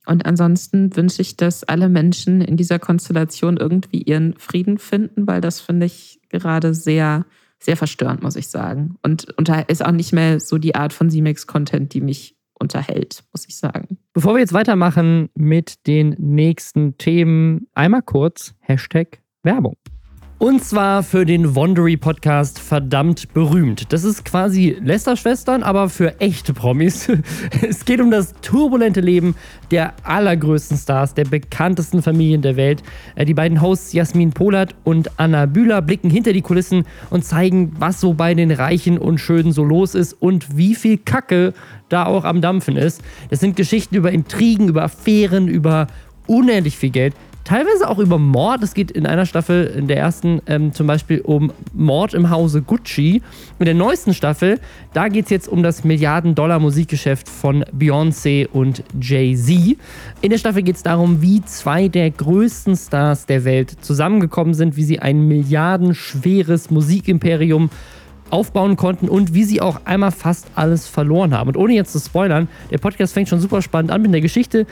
Und ansonsten wünsche ich, dass alle Menschen in dieser Konstellation irgendwie ihren Frieden finden, weil das finde ich gerade sehr sehr verstörend, muss ich sagen. Und, und ist auch nicht mehr so die Art von Simex-Content, die mich unterhält, muss ich sagen. Bevor wir jetzt weitermachen mit den nächsten Themen, einmal kurz Hashtag Werbung. Und zwar für den Wondery Podcast verdammt berühmt. Das ist quasi Lester-Schwestern, aber für echte Promis. Es geht um das turbulente Leben der allergrößten Stars, der bekanntesten Familien der Welt. Äh, die beiden Hosts Jasmin Polat und Anna Bühler blicken hinter die Kulissen und zeigen, was so bei den Reichen und Schönen so los ist und wie viel Kacke da auch am Dampfen ist. Das sind Geschichten über Intrigen, über Affären, über unendlich viel Geld teilweise auch über Mord. Es geht in einer Staffel, in der ersten, ähm, zum Beispiel um Mord im Hause Gucci. In der neuesten Staffel, da geht es jetzt um das Milliarden-Dollar-Musikgeschäft von Beyoncé und Jay-Z. In der Staffel geht es darum, wie zwei der größten Stars der Welt zusammengekommen sind, wie sie ein milliardenschweres Musikimperium aufbauen konnten und wie sie auch einmal fast alles verloren haben. Und ohne jetzt zu spoilern, der Podcast fängt schon super spannend an mit der Geschichte,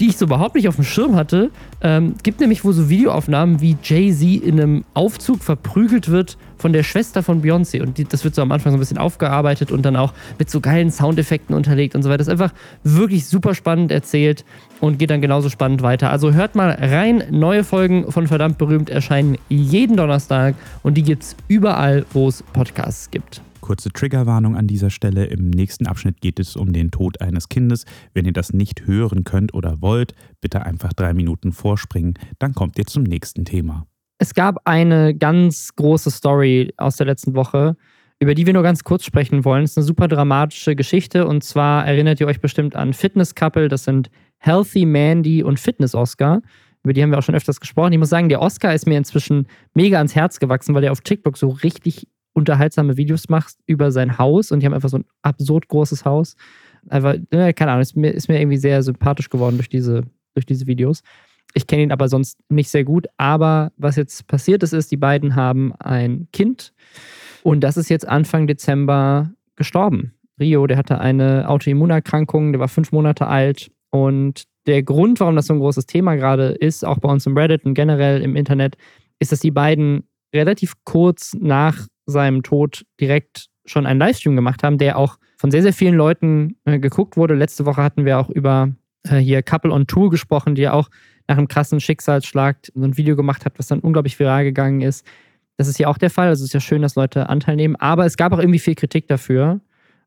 die ich so überhaupt nicht auf dem Schirm hatte. Ähm, gibt nämlich wohl so Videoaufnahmen, wie Jay-Z in einem Aufzug verprügelt wird von der Schwester von Beyoncé. Und die, das wird so am Anfang so ein bisschen aufgearbeitet und dann auch mit so geilen Soundeffekten unterlegt und so weiter. Das ist einfach wirklich super spannend erzählt und geht dann genauso spannend weiter. Also hört mal rein. Neue Folgen von Verdammt Berühmt erscheinen jeden Donnerstag und die gibt es überall, wo es Podcasts gibt. Kurze Triggerwarnung an dieser Stelle. Im nächsten Abschnitt geht es um den Tod eines Kindes. Wenn ihr das nicht hören könnt oder wollt, bitte einfach drei Minuten vorspringen. Dann kommt ihr zum nächsten Thema. Es gab eine ganz große Story aus der letzten Woche, über die wir nur ganz kurz sprechen wollen. Es ist eine super dramatische Geschichte und zwar erinnert ihr euch bestimmt an Fitness Couple. Das sind Healthy Mandy und Fitness Oscar. Über die haben wir auch schon öfters gesprochen. Ich muss sagen, der Oscar ist mir inzwischen mega ans Herz gewachsen, weil er auf TikTok so richtig unterhaltsame Videos machst über sein Haus und die haben einfach so ein absurd großes Haus. Einfach, ne, keine Ahnung, ist mir, ist mir irgendwie sehr sympathisch geworden durch diese, durch diese Videos. Ich kenne ihn aber sonst nicht sehr gut. Aber was jetzt passiert ist, ist, die beiden haben ein Kind und das ist jetzt Anfang Dezember gestorben. Rio, der hatte eine Autoimmunerkrankung, der war fünf Monate alt und der Grund, warum das so ein großes Thema gerade ist, auch bei uns im Reddit und generell im Internet, ist, dass die beiden relativ kurz nach seinem Tod direkt schon einen Livestream gemacht haben, der auch von sehr, sehr vielen Leuten äh, geguckt wurde. Letzte Woche hatten wir auch über äh, hier Couple on Tour gesprochen, die ja auch nach einem krassen Schicksalsschlag so ein Video gemacht hat, was dann unglaublich viral gegangen ist. Das ist ja auch der Fall. Also es ist ja schön, dass Leute Anteil nehmen. Aber es gab auch irgendwie viel Kritik dafür.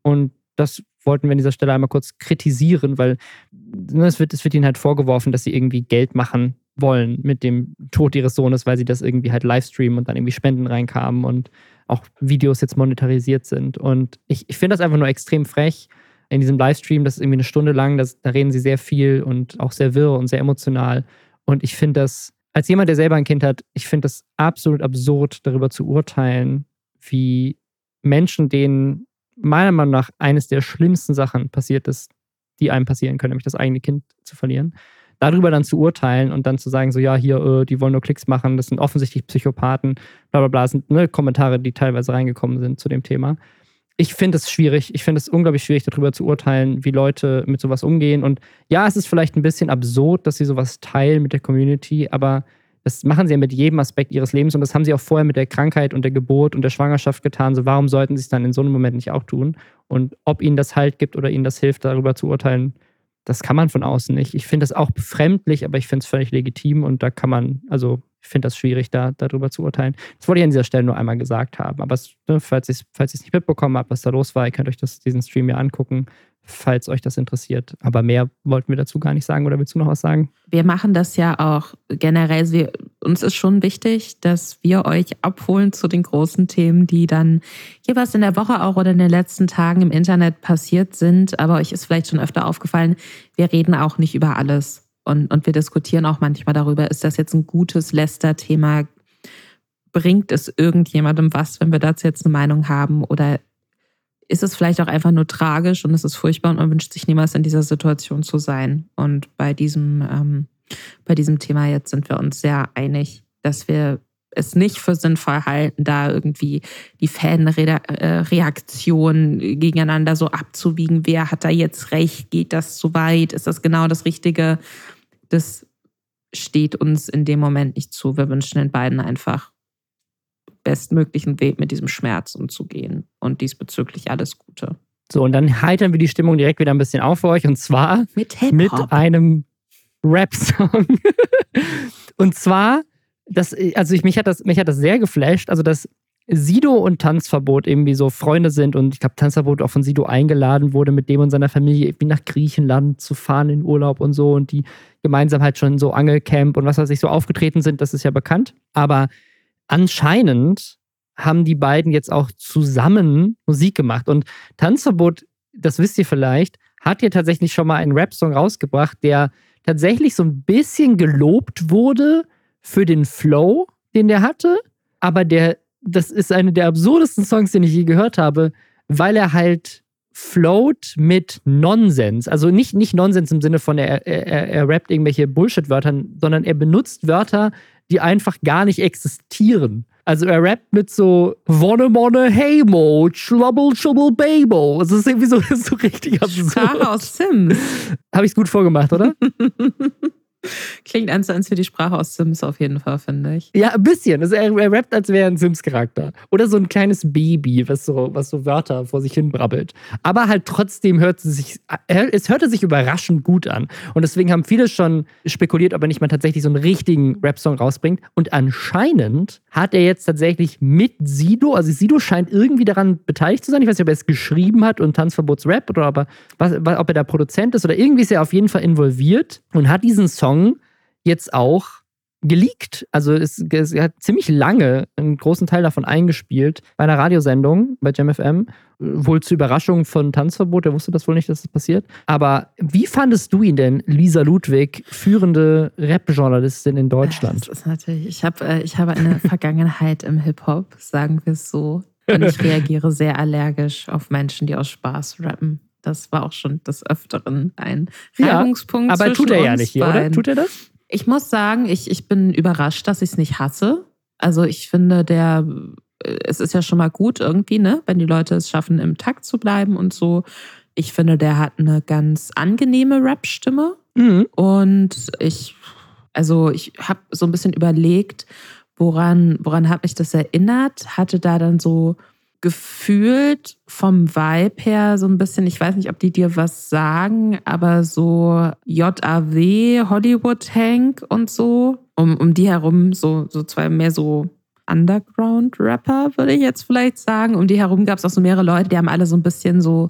Und das wollten wir an dieser Stelle einmal kurz kritisieren, weil ne, es, wird, es wird ihnen halt vorgeworfen, dass sie irgendwie Geld machen wollen mit dem Tod ihres Sohnes, weil sie das irgendwie halt livestreamen und dann irgendwie Spenden reinkamen und auch Videos jetzt monetarisiert sind. Und ich, ich finde das einfach nur extrem frech in diesem Livestream. Das ist irgendwie eine Stunde lang, das, da reden sie sehr viel und auch sehr wirr und sehr emotional. Und ich finde das, als jemand, der selber ein Kind hat, ich finde das absolut absurd, darüber zu urteilen, wie Menschen, denen meiner Meinung nach eines der schlimmsten Sachen passiert ist, die einem passieren können, nämlich das eigene Kind zu verlieren, darüber dann zu urteilen und dann zu sagen, so ja, hier, äh, die wollen nur Klicks machen, das sind offensichtlich Psychopathen, bla bla bla, sind ne, Kommentare, die teilweise reingekommen sind zu dem Thema. Ich finde es schwierig, ich finde es unglaublich schwierig, darüber zu urteilen, wie Leute mit sowas umgehen. Und ja, es ist vielleicht ein bisschen absurd, dass sie sowas teilen mit der Community, aber das machen sie ja mit jedem Aspekt ihres Lebens und das haben sie auch vorher mit der Krankheit und der Geburt und der Schwangerschaft getan. So, warum sollten sie es dann in so einem Moment nicht auch tun? Und ob ihnen das Halt gibt oder ihnen das hilft, darüber zu urteilen, das kann man von außen nicht. Ich finde das auch befremdlich, aber ich finde es völlig legitim und da kann man, also ich finde das schwierig, da darüber zu urteilen. Das wollte ich an dieser Stelle nur einmal gesagt haben. Aber es, ne, falls ich es nicht mitbekommen habt, was da los war, ihr könnt euch das, diesen Stream ja angucken falls euch das interessiert. Aber mehr wollten wir dazu gar nicht sagen. Oder willst du noch was sagen? Wir machen das ja auch generell. Wir, uns ist schon wichtig, dass wir euch abholen zu den großen Themen, die dann jeweils in der Woche auch oder in den letzten Tagen im Internet passiert sind. Aber euch ist vielleicht schon öfter aufgefallen, wir reden auch nicht über alles. Und, und wir diskutieren auch manchmal darüber, ist das jetzt ein gutes Läster-Thema? Bringt es irgendjemandem was, wenn wir dazu jetzt eine Meinung haben? Oder ist es vielleicht auch einfach nur tragisch und es ist furchtbar und man wünscht sich niemals in dieser Situation zu sein. Und bei diesem, ähm, bei diesem Thema jetzt sind wir uns sehr einig, dass wir es nicht für sinnvoll halten, da irgendwie die Fanreaktion gegeneinander so abzuwiegen. Wer hat da jetzt recht? Geht das zu weit? Ist das genau das Richtige? Das steht uns in dem Moment nicht zu. Wir wünschen den beiden einfach bestmöglichen Weg mit diesem Schmerz umzugehen. Und diesbezüglich alles Gute. So, und dann heitern wir die Stimmung direkt wieder ein bisschen auf für euch. Und zwar Mit mit einem Rap-Song. und zwar, das, also ich, mich, hat das, mich hat das sehr geflasht. Also, dass Sido und Tanzverbot irgendwie so Freunde sind und ich glaube, Tanzverbot auch von Sido eingeladen wurde, mit dem und seiner Familie irgendwie nach Griechenland zu fahren in Urlaub und so und die gemeinsam halt schon so Angelcamp und was weiß ich so aufgetreten sind, das ist ja bekannt. Aber anscheinend haben die beiden jetzt auch zusammen Musik gemacht. Und Tanzverbot, das wisst ihr vielleicht, hat ja tatsächlich schon mal einen Rap-Song rausgebracht, der tatsächlich so ein bisschen gelobt wurde für den Flow, den der hatte, aber der das ist einer der absurdesten Songs, den ich je gehört habe, weil er halt float mit Nonsens. Also nicht, nicht Nonsens im Sinne von, er, er, er rappt irgendwelche Bullshit-Wörter, sondern er benutzt Wörter, die einfach gar nicht existieren. Also er rappt mit so Wonne Monne Hey Mo, Trouble Trouble Babo. Es ist irgendwie so, so richtig absurd. Sprache aus Sims. Habe ich es gut vorgemacht, oder? Klingt eins zu eins für die Sprache aus Sims auf jeden Fall, finde ich. Ja, ein bisschen. Also er, er rappt, als wäre er ein Sims-Charakter. Oder so ein kleines Baby, was so, was so Wörter vor sich hin brabbelt. Aber halt trotzdem hört es sich, es hörte sich überraschend gut an. Und deswegen haben viele schon spekuliert, ob er nicht mal tatsächlich so einen richtigen Rap-Song rausbringt. Und anscheinend hat er jetzt tatsächlich mit Sido, also Sido scheint irgendwie daran beteiligt zu sein. Ich weiß nicht, ob er es geschrieben hat und Tanzverbotsrap oder ob er, was, ob er da Produzent ist oder irgendwie ist er auf jeden Fall involviert und hat diesen Song jetzt auch geleakt. Also es, es hat ziemlich lange einen großen Teil davon eingespielt bei einer Radiosendung bei JamFM. Wohl zur Überraschung von Tanzverbot, der wusste das wohl nicht, dass das passiert. Aber wie fandest du ihn denn, Lisa Ludwig, führende Rap-Journalistin in Deutschland? Das ist natürlich, ich habe äh, ich habe eine Vergangenheit im Hip-Hop, sagen wir es so. Und ich reagiere sehr allergisch auf Menschen, die aus Spaß rappen. Das war auch schon des Öfteren ein Reibungspunkt. Ja, aber tut er ja nicht hier, oder? Tut er das? Ich muss sagen, ich, ich bin überrascht, dass ich es nicht hasse. Also ich finde, der, äh, es ist ja schon mal gut irgendwie, ne, wenn die Leute es schaffen, im Takt zu bleiben und so. Ich finde, der hat eine ganz angenehme Rap-Stimme. Mhm. Und ich, also ich habe so ein bisschen überlegt, woran, woran hat mich das erinnert? Hatte da dann so gefühlt vom Vibe her so ein bisschen, ich weiß nicht, ob die dir was sagen, aber so JAW, Hollywood Hank und so, um, um die herum so, so zwei mehr so Underground-Rapper, würde ich jetzt vielleicht sagen. Um die herum gab es auch so mehrere Leute, die haben alle so ein bisschen so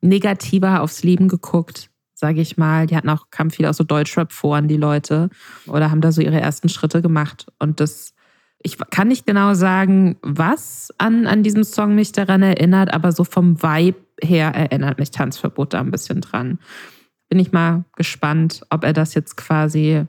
negativer aufs Leben geguckt, sage ich mal. Die hatten auch, kamen viel aus so Deutschrap-Foren, die Leute, oder haben da so ihre ersten Schritte gemacht. Und das ich kann nicht genau sagen, was an, an diesem Song mich daran erinnert, aber so vom Vibe her erinnert mich Tanzverbot da ein bisschen dran. Bin ich mal gespannt, ob er das jetzt quasi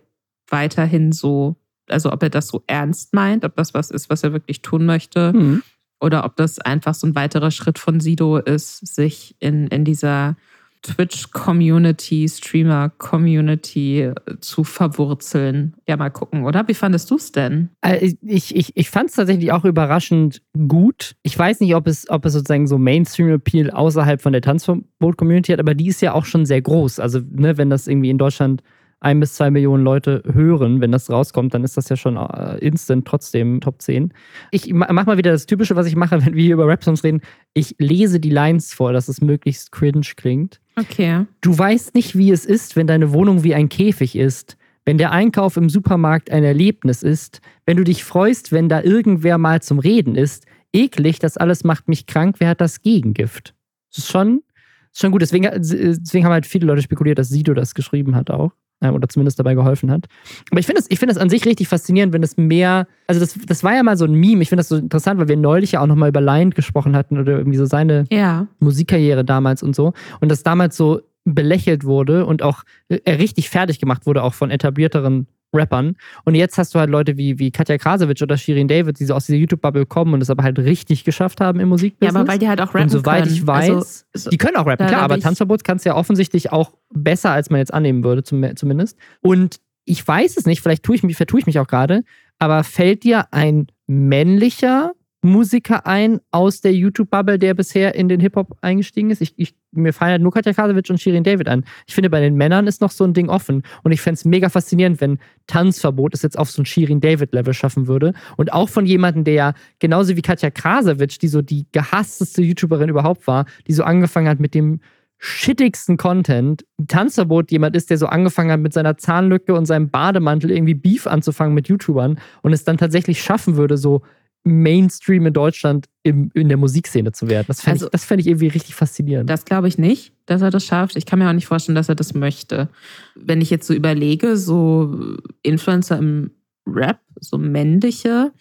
weiterhin so, also ob er das so ernst meint, ob das was ist, was er wirklich tun möchte. Mhm. Oder ob das einfach so ein weiterer Schritt von Sido ist, sich in, in dieser Twitch-Community, Streamer-Community zu verwurzeln. Ja, mal gucken, oder? Wie fandest du es denn? Äh, ich, ich, ich fand es tatsächlich auch überraschend gut. Ich weiß nicht, ob es, ob es sozusagen so Mainstream-Appeal außerhalb von der Tanzverbot-Community hat, aber die ist ja auch schon sehr groß. Also, ne, wenn das irgendwie in Deutschland ein bis zwei Millionen Leute hören, wenn das rauskommt, dann ist das ja schon äh, instant trotzdem Top 10. Ich mach mal wieder das Typische, was ich mache, wenn wir hier über Rap-Songs reden. Ich lese die Lines vor, dass es möglichst cringe klingt. Okay. Du weißt nicht, wie es ist, wenn deine Wohnung wie ein Käfig ist, wenn der Einkauf im Supermarkt ein Erlebnis ist, wenn du dich freust, wenn da irgendwer mal zum Reden ist. Eklig, das alles macht mich krank, wer hat das Gegengift? Das ist schon, ist schon gut. Deswegen, deswegen haben halt viele Leute spekuliert, dass Sido das geschrieben hat auch oder zumindest dabei geholfen hat. Aber ich finde das, find das an sich richtig faszinierend, wenn es mehr, also das, das war ja mal so ein Meme, ich finde das so interessant, weil wir neulich ja auch nochmal über Lion gesprochen hatten oder irgendwie so seine ja. Musikkarriere damals und so. Und das damals so belächelt wurde und auch äh, richtig fertig gemacht wurde, auch von etablierteren Rappern. Und jetzt hast du halt Leute wie, wie Katja Krasowitsch oder Shirin David, die so aus dieser YouTube-Bubble kommen und es aber halt richtig geschafft haben im Musikbusiness. Ja, aber weil die halt auch rappen Und soweit können. ich weiß, also, die können auch rappen, klar, aber Tanzverbot kannst du ja offensichtlich auch besser, als man jetzt annehmen würde, zumindest. Und ich weiß es nicht, vielleicht tue ich mich, vertue ich mich auch gerade, aber fällt dir ein männlicher Musiker ein aus der YouTube-Bubble, der bisher in den Hip-Hop eingestiegen ist. Ich, ich, mir fallen halt nur Katja Krasowitsch und Shirin David an. Ich finde, bei den Männern ist noch so ein Ding offen. Und ich fände es mega faszinierend, wenn Tanzverbot es jetzt auf so ein Shirin David-Level schaffen würde. Und auch von jemandem, der ja genauso wie Katja Krasowitsch, die so die gehassteste YouTuberin überhaupt war, die so angefangen hat mit dem shittigsten Content. Tanzverbot jemand ist, der so angefangen hat, mit seiner Zahnlücke und seinem Bademantel irgendwie Beef anzufangen mit YouTubern und es dann tatsächlich schaffen würde, so Mainstream in Deutschland im, in der Musikszene zu werden. Das fände also, ich, fänd ich irgendwie richtig faszinierend. Das glaube ich nicht, dass er das schafft. Ich kann mir auch nicht vorstellen, dass er das möchte. Wenn ich jetzt so überlege, so Influencer im Rap, so männliche,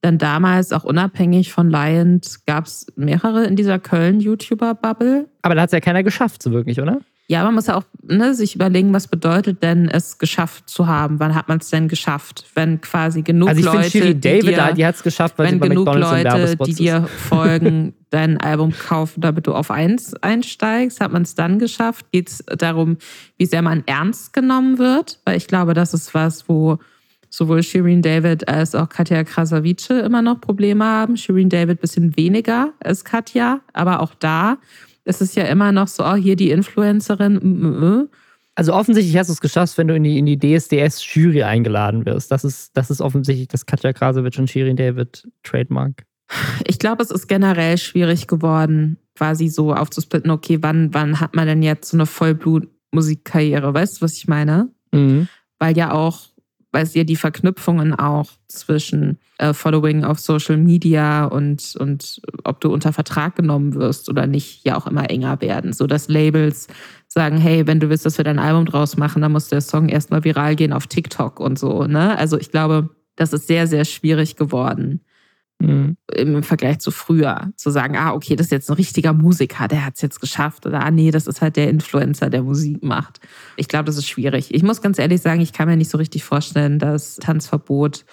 dann damals auch unabhängig von Lion gab es mehrere in dieser Köln-YouTuber-Bubble. Aber da hat es ja keiner geschafft, so wirklich, oder? Ja, man muss ja auch ne, sich überlegen, was bedeutet denn es geschafft zu haben? Wann hat man es denn geschafft? Wenn quasi genug also ich Leute, Shiri David, die, dir, die hat es geschafft, weil wenn sie genug Leute, die dir folgen, dein Album kaufen, damit du auf eins einsteigst, hat man es dann geschafft? Geht es darum, wie sehr man ernst genommen wird? Weil ich glaube, das ist was, wo sowohl Shirin David als auch Katja Krasavice immer noch Probleme haben. Shirin David ein bisschen weniger als Katja, aber auch da es ist ja immer noch so, oh, hier die Influencerin. Mm, mm, mm. Also offensichtlich hast du es geschafft, wenn du in die, in die DSDS-Jury eingeladen wirst. Das ist, das ist offensichtlich das Katja Krasowitsch und Shirin David Trademark. Ich glaube, es ist generell schwierig geworden, quasi so aufzusplitten, okay, wann, wann hat man denn jetzt so eine Vollblut-Musikkarriere? Weißt du, was ich meine? Mhm. Weil ja auch weil es ja die Verknüpfungen auch zwischen äh, Following auf Social Media und, und ob du unter Vertrag genommen wirst oder nicht, ja auch immer enger werden. So dass Labels sagen, hey, wenn du willst, dass wir dein Album draus machen, dann muss der Song erstmal viral gehen auf TikTok und so. Ne? Also ich glaube, das ist sehr, sehr schwierig geworden. Mhm. Im Vergleich zu früher. Zu sagen, ah, okay, das ist jetzt ein richtiger Musiker, der hat es jetzt geschafft. Oder ah, nee, das ist halt der Influencer, der Musik macht. Ich glaube, das ist schwierig. Ich muss ganz ehrlich sagen, ich kann mir nicht so richtig vorstellen, dass Tanzverbot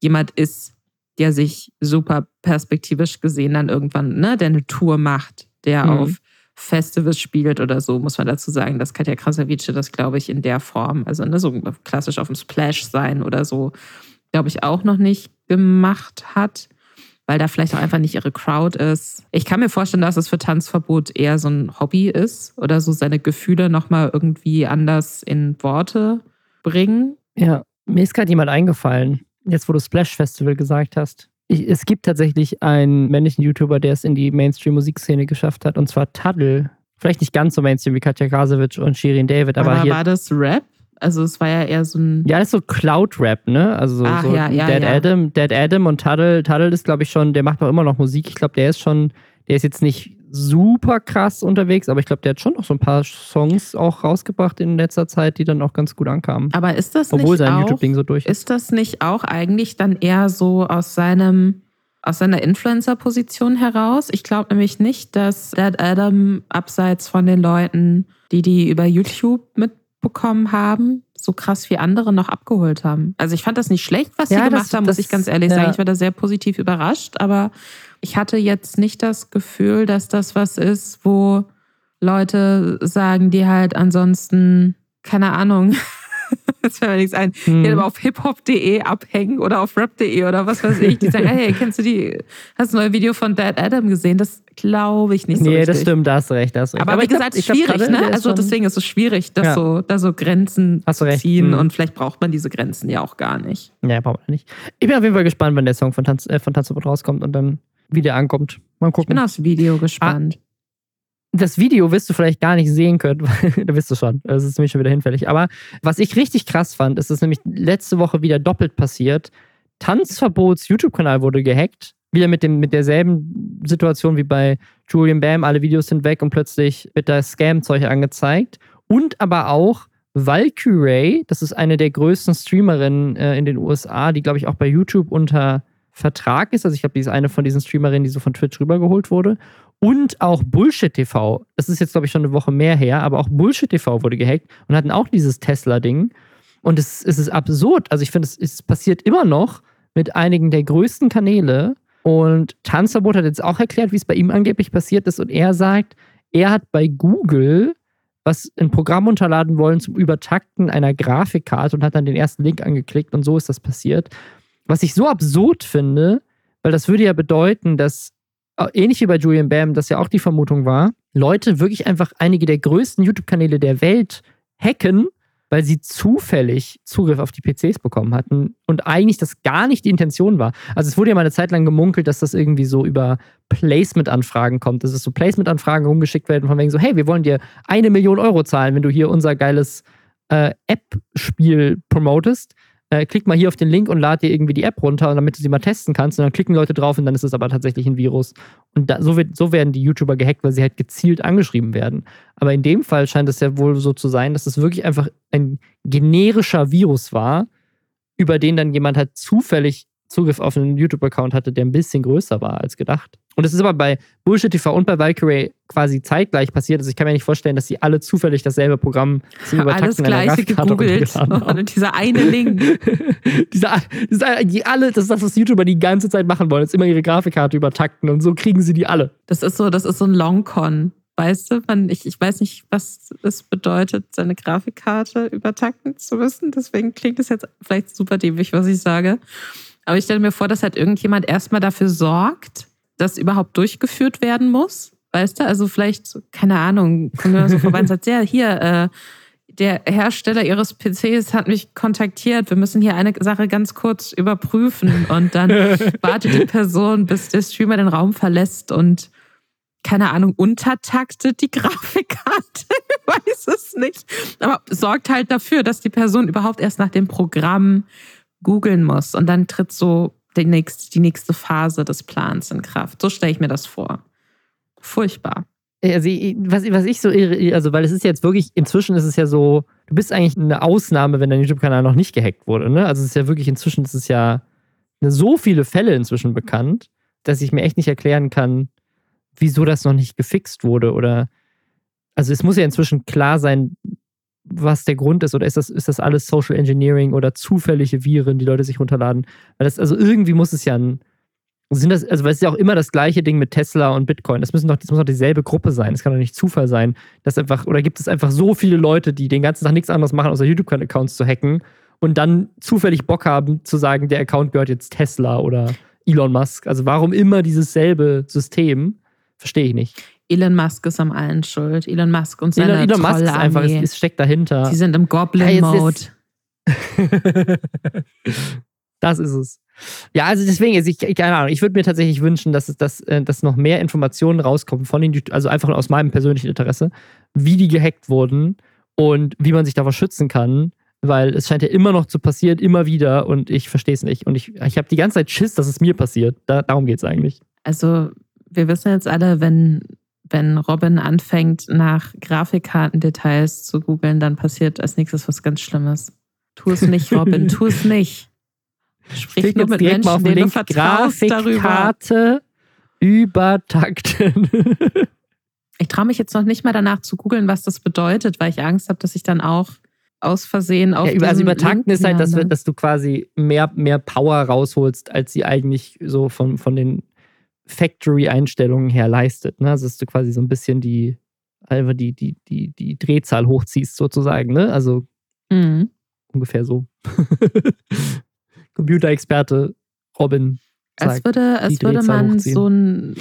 jemand ist, der sich super perspektivisch gesehen dann irgendwann, ne, der eine Tour macht, der mhm. auf Festivals spielt oder so, muss man dazu sagen, dass Katja Krasavice das, glaube ich, in der Form, also ne, so klassisch auf dem Splash sein oder so, glaube ich, auch noch nicht gemacht hat weil da vielleicht auch einfach nicht ihre Crowd ist. Ich kann mir vorstellen, dass es für Tanzverbot eher so ein Hobby ist oder so seine Gefühle nochmal irgendwie anders in Worte bringen. Ja, mir ist gerade jemand eingefallen, jetzt wo du Splash Festival gesagt hast. Ich, es gibt tatsächlich einen männlichen YouTuber, der es in die Mainstream-Musikszene geschafft hat, und zwar Taddle. Vielleicht nicht ganz so Mainstream wie Katja Krasowitsch und Shirin David, aber, aber hier. War das Rap? Also es war ja eher so ein. Ja, das ist so Cloud-Rap, ne? Also so, Ach, so ja, ja, Dead ja. Adam, Dead Adam und Tuddle. Tuddle ist, glaube ich, schon, der macht auch immer noch Musik. Ich glaube, der ist schon, der ist jetzt nicht super krass unterwegs, aber ich glaube, der hat schon noch so ein paar Songs auch rausgebracht in letzter Zeit, die dann auch ganz gut ankamen. Aber ist das Obwohl nicht sein YouTube-Ding so durch ist. Ist das nicht auch eigentlich dann eher so aus seinem aus seiner Influencer-Position heraus. Ich glaube nämlich nicht, dass Dead Adam abseits von den Leuten, die die über YouTube mit bekommen haben, so krass wie andere noch abgeholt haben. Also ich fand das nicht schlecht, was ja, sie gemacht das, haben, muss ich ganz ehrlich ja. sagen. Ich war da sehr positiv überrascht, aber ich hatte jetzt nicht das Gefühl, dass das was ist, wo Leute sagen, die halt ansonsten, keine Ahnung, Jetzt fällt mir nichts ein. Hm. Die aber auf hiphop.de abhängen oder auf rap.de oder was weiß ich. Die sagen, hey, kennst du die, hast du ein neues Video von Dad Adam gesehen? Das glaube ich nicht so Nee, richtig. das stimmt, da hast du recht. Da hast recht. Aber, aber wie gesagt, glaub, schwierig, grade, ne? Also deswegen ist es schwierig, das ja. so, da so Grenzen zu ziehen. Hm. Und vielleicht braucht man diese Grenzen ja auch gar nicht. Ja, braucht man nicht. Ich bin auf jeden Fall gespannt, wenn der Song von Tanz, äh, von Tanzverbot rauskommt und dann wieder ankommt. Mal gucken. Ich bin aufs Video gespannt. Ah, das Video wirst du vielleicht gar nicht sehen können, da wirst du schon. Das ist nämlich schon wieder hinfällig. Aber was ich richtig krass fand, ist es nämlich letzte Woche wieder doppelt passiert. Tanzverbots YouTube-Kanal wurde gehackt. Wieder mit, dem, mit derselben Situation wie bei Julian Bam. Alle Videos sind weg und plötzlich wird da Scam-Zeug angezeigt. Und aber auch Valkyrie, das ist eine der größten Streamerinnen äh, in den USA, die, glaube ich, auch bei YouTube unter Vertrag ist. Also ich glaube, die ist eine von diesen Streamerinnen, die so von Twitch rübergeholt wurde. Und auch Bullshit TV, das ist jetzt, glaube ich, schon eine Woche mehr her, aber auch Bullshit TV wurde gehackt und hatten auch dieses Tesla-Ding. Und es, es ist absurd. Also ich finde, es, es passiert immer noch mit einigen der größten Kanäle. Und Tanzverbot hat jetzt auch erklärt, wie es bei ihm angeblich passiert ist. Und er sagt, er hat bei Google was ein Programm unterladen wollen zum Übertakten einer Grafikkarte und hat dann den ersten Link angeklickt und so ist das passiert. Was ich so absurd finde, Weil das würde ja bedeuten, dass, ähnlich wie bei Julian Bam, das ja auch die Vermutung war, Leute wirklich einfach einige der größten YouTube-Kanäle der Welt hacken, weil sie zufällig Zugriff auf die PCs bekommen hatten und eigentlich das gar nicht die Intention war. Also es wurde ja mal eine Zeit lang gemunkelt, dass das irgendwie so über Placement-Anfragen kommt, dass es so Placement-Anfragen rumgeschickt werden von wegen so, hey, wir wollen dir eine Million Euro zahlen, wenn du hier unser geiles äh, App-Spiel promotest äh, klick mal hier auf den Link und lad dir irgendwie die App runter, damit du sie mal testen kannst. Und dann klicken Leute drauf und dann ist es aber tatsächlich ein Virus. Und da, so, wird, so werden die YouTuber gehackt, weil sie halt gezielt angeschrieben werden. Aber in dem Fall scheint es ja wohl so zu sein, dass es wirklich einfach ein generischer Virus war, über den dann jemand halt zufällig Zugriff auf einen YouTube-Account hatte, der ein bisschen größer war als gedacht. Und das ist aber bei Bullshit TV und bei Valkyrie quasi zeitgleich passiert. Also ich kann mir nicht vorstellen, dass sie alle zufällig dasselbe Programm zum Übertakten Alles gleiche gegoogelt. Und dieser eine Link. dieser, dieser, die alle, das ist das, was YouTuber die ganze Zeit machen wollen, ist immer ihre Grafikkarte übertakten und so kriegen sie die alle. Das ist so, das ist so ein Longcon. Weißt du, man, ich, ich weiß nicht, was es bedeutet, seine Grafikkarte übertakten zu müssen. Deswegen klingt es jetzt vielleicht super dämlich, was ich sage. Aber ich stelle mir vor, dass halt irgendjemand erstmal dafür sorgt, dass überhaupt durchgeführt werden muss. Weißt du, also vielleicht, keine Ahnung, kommt mir so vorbei und sagt, ja, hier, äh, der Hersteller ihres PCs hat mich kontaktiert. Wir müssen hier eine Sache ganz kurz überprüfen. Und dann wartet die Person, bis der Streamer den Raum verlässt und keine Ahnung, untertaktet die Grafikkarte. ich weiß es nicht. Aber sorgt halt dafür, dass die Person überhaupt erst nach dem Programm googeln muss und dann tritt so die nächste, die nächste Phase des Plans in Kraft. So stelle ich mir das vor. Furchtbar. Also, was, was ich so, also, weil es ist jetzt wirklich, inzwischen ist es ja so, du bist eigentlich eine Ausnahme, wenn dein YouTube-Kanal noch nicht gehackt wurde, ne? Also, es ist ja wirklich, inzwischen ist es ja so viele Fälle inzwischen bekannt, dass ich mir echt nicht erklären kann, wieso das noch nicht gefixt wurde oder, also, es muss ja inzwischen klar sein, was der Grund ist oder ist das, ist das alles Social Engineering oder zufällige Viren, die Leute sich runterladen? Weil das, also irgendwie muss es ja ein, sind das, also weil es ist ja auch immer das gleiche Ding mit Tesla und Bitcoin. Das, müssen doch, das muss doch dieselbe Gruppe sein. Es kann doch nicht Zufall sein, dass einfach, oder gibt es einfach so viele Leute, die den ganzen Tag nichts anderes machen, außer YouTube-Accounts zu hacken und dann zufällig Bock haben zu sagen, der Account gehört jetzt Tesla oder Elon Musk. Also warum immer dieses selbe System? Verstehe ich nicht. Elon Musk ist am allen schuld. Elon Musk und seine Elon, Elon Musk ist einfach, es, es, steckt dahinter. Sie sind im Goblin-Mode. das ist es. Ja, also deswegen, also ich, keine Ahnung, ich würde mir tatsächlich wünschen, dass, es, dass, äh, dass noch mehr Informationen rauskommen von den, also einfach aus meinem persönlichen Interesse, wie die gehackt wurden und wie man sich davor schützen kann, weil es scheint ja immer noch zu passieren, immer wieder und ich verstehe es nicht. Und ich, ich habe die ganze Zeit Schiss, dass es mir passiert. Da, darum geht es eigentlich. Also, wir wissen jetzt alle, wenn wenn Robin anfängt, nach Grafikkartendetails zu googeln, dann passiert als nächstes was ganz Schlimmes. Tu es nicht, Robin, tu es nicht. Sprich nur mit Menschen, auf denen Link, du vertraust Grafikkarte übertakten. ich traue mich jetzt noch nicht mal danach zu googeln, was das bedeutet, weil ich Angst habe, dass ich dann auch aus Versehen auf ja, Also übertakten ist halt, dass, dass, du quasi mehr, mehr Power rausholst, als sie eigentlich so von, von den Factory-Einstellungen her leistet. Ne? Also dass du quasi so ein bisschen die, einfach die, die, die, die Drehzahl hochziehst, sozusagen. Ne? Also mhm. ungefähr so. Computerexperte Robin. Sagt, als würde, als würde man hochziehen. so ein,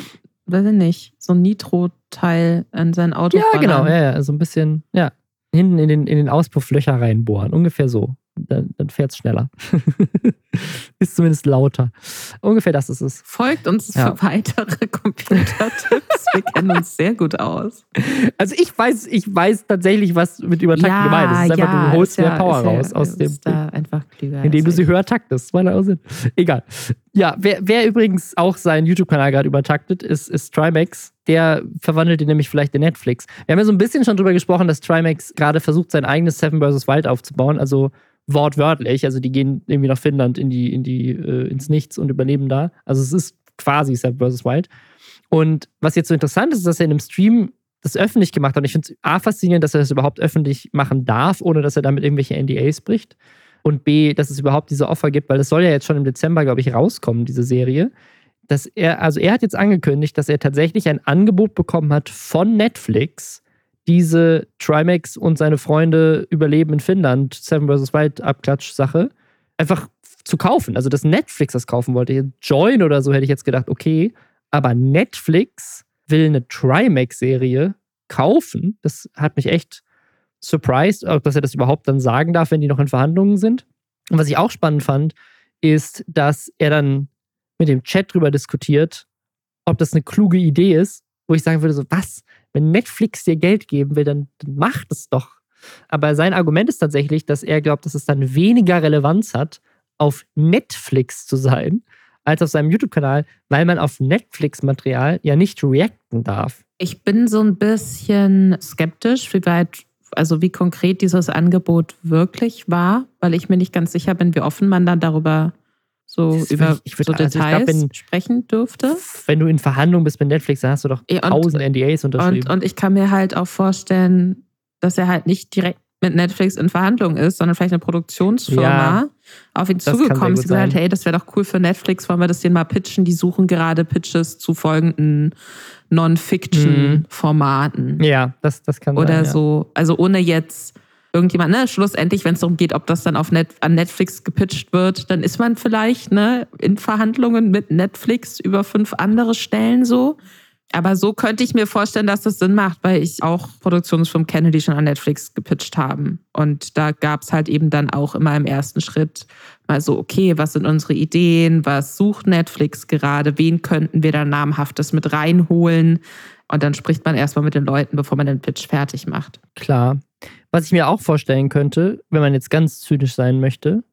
weiß ich nicht, so ein Nitro-Teil in sein Auto Ja, ballern. genau, ja, ja, so ein bisschen, ja. Hinten in den, in den Auspufflöcher reinbohren, ungefähr so dann, dann fährt es schneller. ist zumindest lauter. Ungefähr das ist es. Folgt uns ja. für weitere Computertipps. Wir kennen uns sehr gut aus. Also ich weiß, ich weiß tatsächlich, was mit Übertakten ja, gemeint ist. Es ist einfach, ja, du holst mehr ja, Power raus aus dem. Da einfach klüger, indem du sie höher taktest. Egal. Ja, wer, wer übrigens auch seinen YouTube-Kanal gerade übertaktet, ist, ist Trimax. Der verwandelt ihn nämlich vielleicht in Netflix. Wir haben ja so ein bisschen schon drüber gesprochen, dass Trimax gerade versucht, sein eigenes Seven vs. Wild aufzubauen. Also wortwörtlich. Also die gehen irgendwie nach Finnland in die, in die, äh, ins Nichts und überleben da. Also es ist quasi Seven vs. Wild. Und was jetzt so interessant ist, ist, dass er in einem Stream das öffentlich gemacht hat. Und ich finde es A faszinierend, dass er das überhaupt öffentlich machen darf, ohne dass er damit irgendwelche NDAs bricht. Und B, dass es überhaupt diese Offer gibt, weil es soll ja jetzt schon im Dezember, glaube ich, rauskommen, diese Serie. Dass er, also er hat jetzt angekündigt, dass er tatsächlich ein Angebot bekommen hat von Netflix, diese Trimax und seine Freunde überleben in Finnland, Seven vs. Wild Abklatsch-Sache, einfach zu kaufen. Also, dass Netflix das kaufen wollte. Join oder so hätte ich jetzt gedacht, okay. Aber Netflix will eine Trimax-Serie kaufen. Das hat mich echt surprised, dass er das überhaupt dann sagen darf, wenn die noch in Verhandlungen sind. Und was ich auch spannend fand, ist, dass er dann mit dem Chat drüber diskutiert, ob das eine kluge Idee ist, wo ich sagen würde, so was, wenn Netflix dir Geld geben will, dann, dann mach es doch. Aber sein Argument ist tatsächlich, dass er glaubt, dass es dann weniger Relevanz hat, auf Netflix zu sein, als auf seinem YouTube-Kanal, weil man auf Netflix-Material ja nicht reacten darf. Ich bin so ein bisschen skeptisch, wie weit, also wie konkret dieses Angebot wirklich war, weil ich mir nicht ganz sicher bin, wie offen man dann darüber so das über ich, ich so Details also glaub, wenn, sprechen dürfte. Wenn du in Verhandlungen bist mit Netflix, dann hast du doch tausend NDAs unterschrieben. Und, und ich kann mir halt auch vorstellen, dass er halt nicht direkt mit Netflix in Verhandlungen ist, sondern vielleicht eine Produktionsfirma ja, auf ihn zugekommen ist und gesagt, hey, das wäre doch cool für Netflix, wollen wir das denen mal pitchen? Die suchen gerade Pitches zu folgenden Non-Fiction-Formaten. Ja, das, das kann Oder sein. Oder so, also ohne jetzt irgendjemand, ne, schlussendlich, wenn es darum geht, ob das dann auf Net, an Netflix gepitcht wird, dann ist man vielleicht ne, in Verhandlungen mit Netflix über fünf andere Stellen so. Aber so könnte ich mir vorstellen, dass das Sinn macht, weil ich auch Produktionsfirmen kenne, die schon an Netflix gepitcht haben. Und da gab es halt eben dann auch immer im ersten Schritt mal so, okay, was sind unsere Ideen? Was sucht Netflix gerade? Wen könnten wir da namhaftes mit reinholen? Und dann spricht man erstmal mit den Leuten, bevor man den Pitch fertig macht. Klar. Was ich mir auch vorstellen könnte, wenn man jetzt ganz zynisch sein möchte,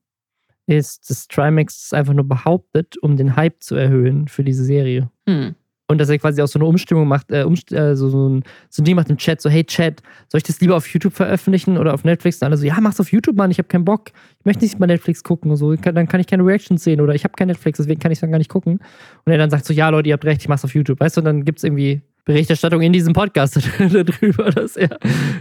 ist, dass Trimax es einfach nur behauptet, um den Hype zu erhöhen für diese Serie. Hm. Und dass er quasi auch so eine Umstimmung macht, äh, umst äh, so, so, ein, so ein Ding macht im Chat, so, hey Chat, soll ich das lieber auf YouTube veröffentlichen oder auf Netflix? Und alle so, ja, mach's auf YouTube, Mann, ich habe keinen Bock. Ich möchte nicht mal Netflix gucken und so, dann kann ich keine Reactions sehen oder ich habe kein Netflix, deswegen kann ich dann gar nicht gucken. Und er dann sagt so, ja, Leute, ihr habt recht, ich mach's auf YouTube, weißt du, und dann gibt's irgendwie Berichterstattung in diesem Podcast darüber, dass er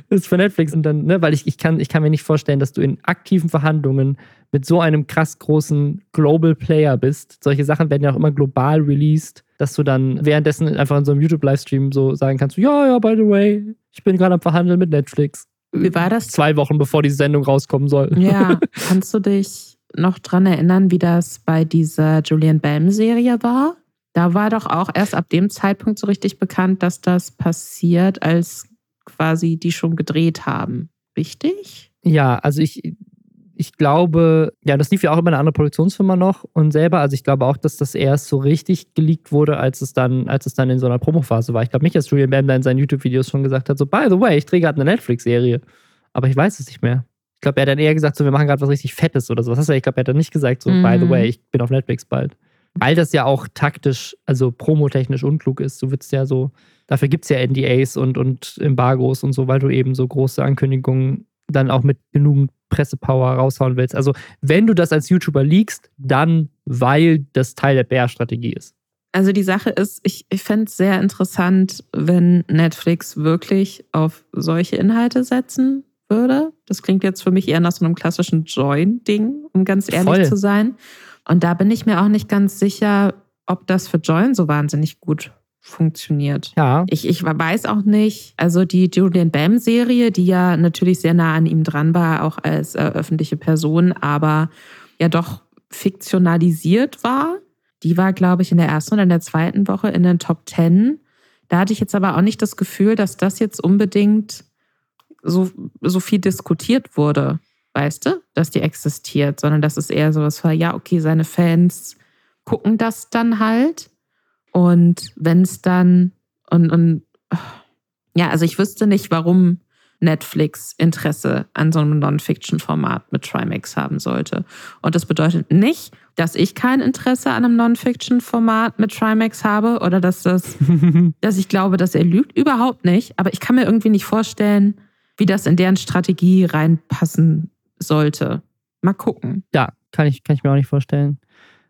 ist für Netflix und dann, ne, weil ich, ich, kann, ich kann mir nicht vorstellen, dass du in aktiven Verhandlungen mit so einem krass großen Global Player bist. Solche Sachen werden ja auch immer global released, dass du dann währenddessen einfach in so einem YouTube-Livestream so sagen kannst, ja, ja, by the way, ich bin gerade am Verhandeln mit Netflix. Wie war das? Zwei Wochen bevor die Sendung rauskommen soll. Ja, kannst du dich noch dran erinnern, wie das bei dieser Julian Bam-Serie war? Da war doch auch erst ab dem Zeitpunkt so richtig bekannt, dass das passiert, als quasi die schon gedreht haben. Richtig? Ja, also ich, ich glaube, ja, das lief ja auch immer eine andere Produktionsfirma noch und selber, also ich glaube auch, dass das erst so richtig geleakt wurde, als es dann, als es dann in so einer Promophase war. Ich glaube nicht, dass Julian Bam da in seinen YouTube-Videos schon gesagt hat, so, by the way, ich drehe gerade eine Netflix-Serie. Aber ich weiß es nicht mehr. Ich glaube, er hat dann eher gesagt, so, wir machen gerade was richtig Fettes oder so. Was hast du? Ich glaube, er hat dann nicht gesagt, so, mhm. by the mhm. way, ich bin auf Netflix bald. Weil das ja auch taktisch, also promotechnisch unklug ist. Du willst ja so, dafür gibt es ja NDAs und, und Embargos und so, weil du eben so große Ankündigungen dann auch mit genug Pressepower raushauen willst. Also, wenn du das als YouTuber liegst, dann weil das Teil der Bär-Strategie ist. Also die Sache ist, ich, ich fände es sehr interessant, wenn Netflix wirklich auf solche Inhalte setzen würde. Das klingt jetzt für mich eher nach so einem klassischen Join-Ding, um ganz ehrlich Voll. zu sein. Und da bin ich mir auch nicht ganz sicher, ob das für Join so wahnsinnig gut funktioniert. Ja. Ich, ich weiß auch nicht, also die Julian Bam-Serie, die ja natürlich sehr nah an ihm dran war, auch als äh, öffentliche Person, aber ja doch fiktionalisiert war. Die war, glaube ich, in der ersten oder in der zweiten Woche in den Top Ten. Da hatte ich jetzt aber auch nicht das Gefühl, dass das jetzt unbedingt so, so viel diskutiert wurde weißt du, dass die existiert, sondern dass es eher sowas war, ja, okay, seine Fans gucken das dann halt. Und wenn es dann, und, und ja, also ich wüsste nicht, warum Netflix Interesse an so einem Non-Fiction-Format mit Trimax haben sollte. Und das bedeutet nicht, dass ich kein Interesse an einem Non-Fiction-Format mit Trimax habe oder dass das, dass ich glaube, dass er lügt. Überhaupt nicht. Aber ich kann mir irgendwie nicht vorstellen, wie das in deren Strategie reinpassen sollte. Mal gucken. Ja, kann ich, kann ich mir auch nicht vorstellen.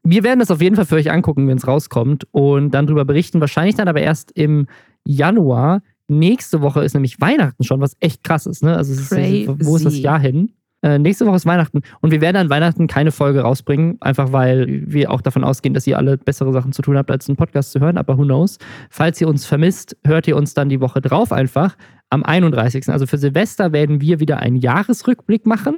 Wir werden das auf jeden Fall für euch angucken, wenn es rauskommt und dann darüber berichten. Wahrscheinlich dann aber erst im Januar. Nächste Woche ist nämlich Weihnachten schon, was echt krass ist. Ne? Also, ist, wo ist das Jahr hin? Äh, nächste Woche ist Weihnachten und wir werden an Weihnachten keine Folge rausbringen, einfach weil wir auch davon ausgehen, dass ihr alle bessere Sachen zu tun habt, als einen Podcast zu hören. Aber who knows? Falls ihr uns vermisst, hört ihr uns dann die Woche drauf einfach am 31. Also für Silvester werden wir wieder einen Jahresrückblick machen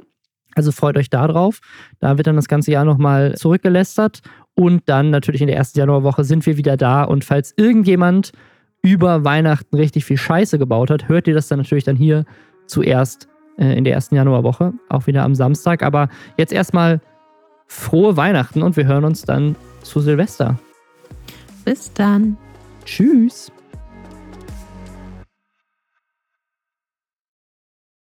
Also freut euch darauf. Da wird dann das ganze Jahr nochmal zurückgelästert. Und dann natürlich in der ersten Januarwoche sind wir wieder da. Und falls irgendjemand über Weihnachten richtig viel Scheiße gebaut hat, hört ihr das dann natürlich dann hier zuerst äh, in der ersten Januarwoche, auch wieder am Samstag. Aber jetzt erstmal frohe Weihnachten und wir hören uns dann zu Silvester. Bis dann. Tschüss.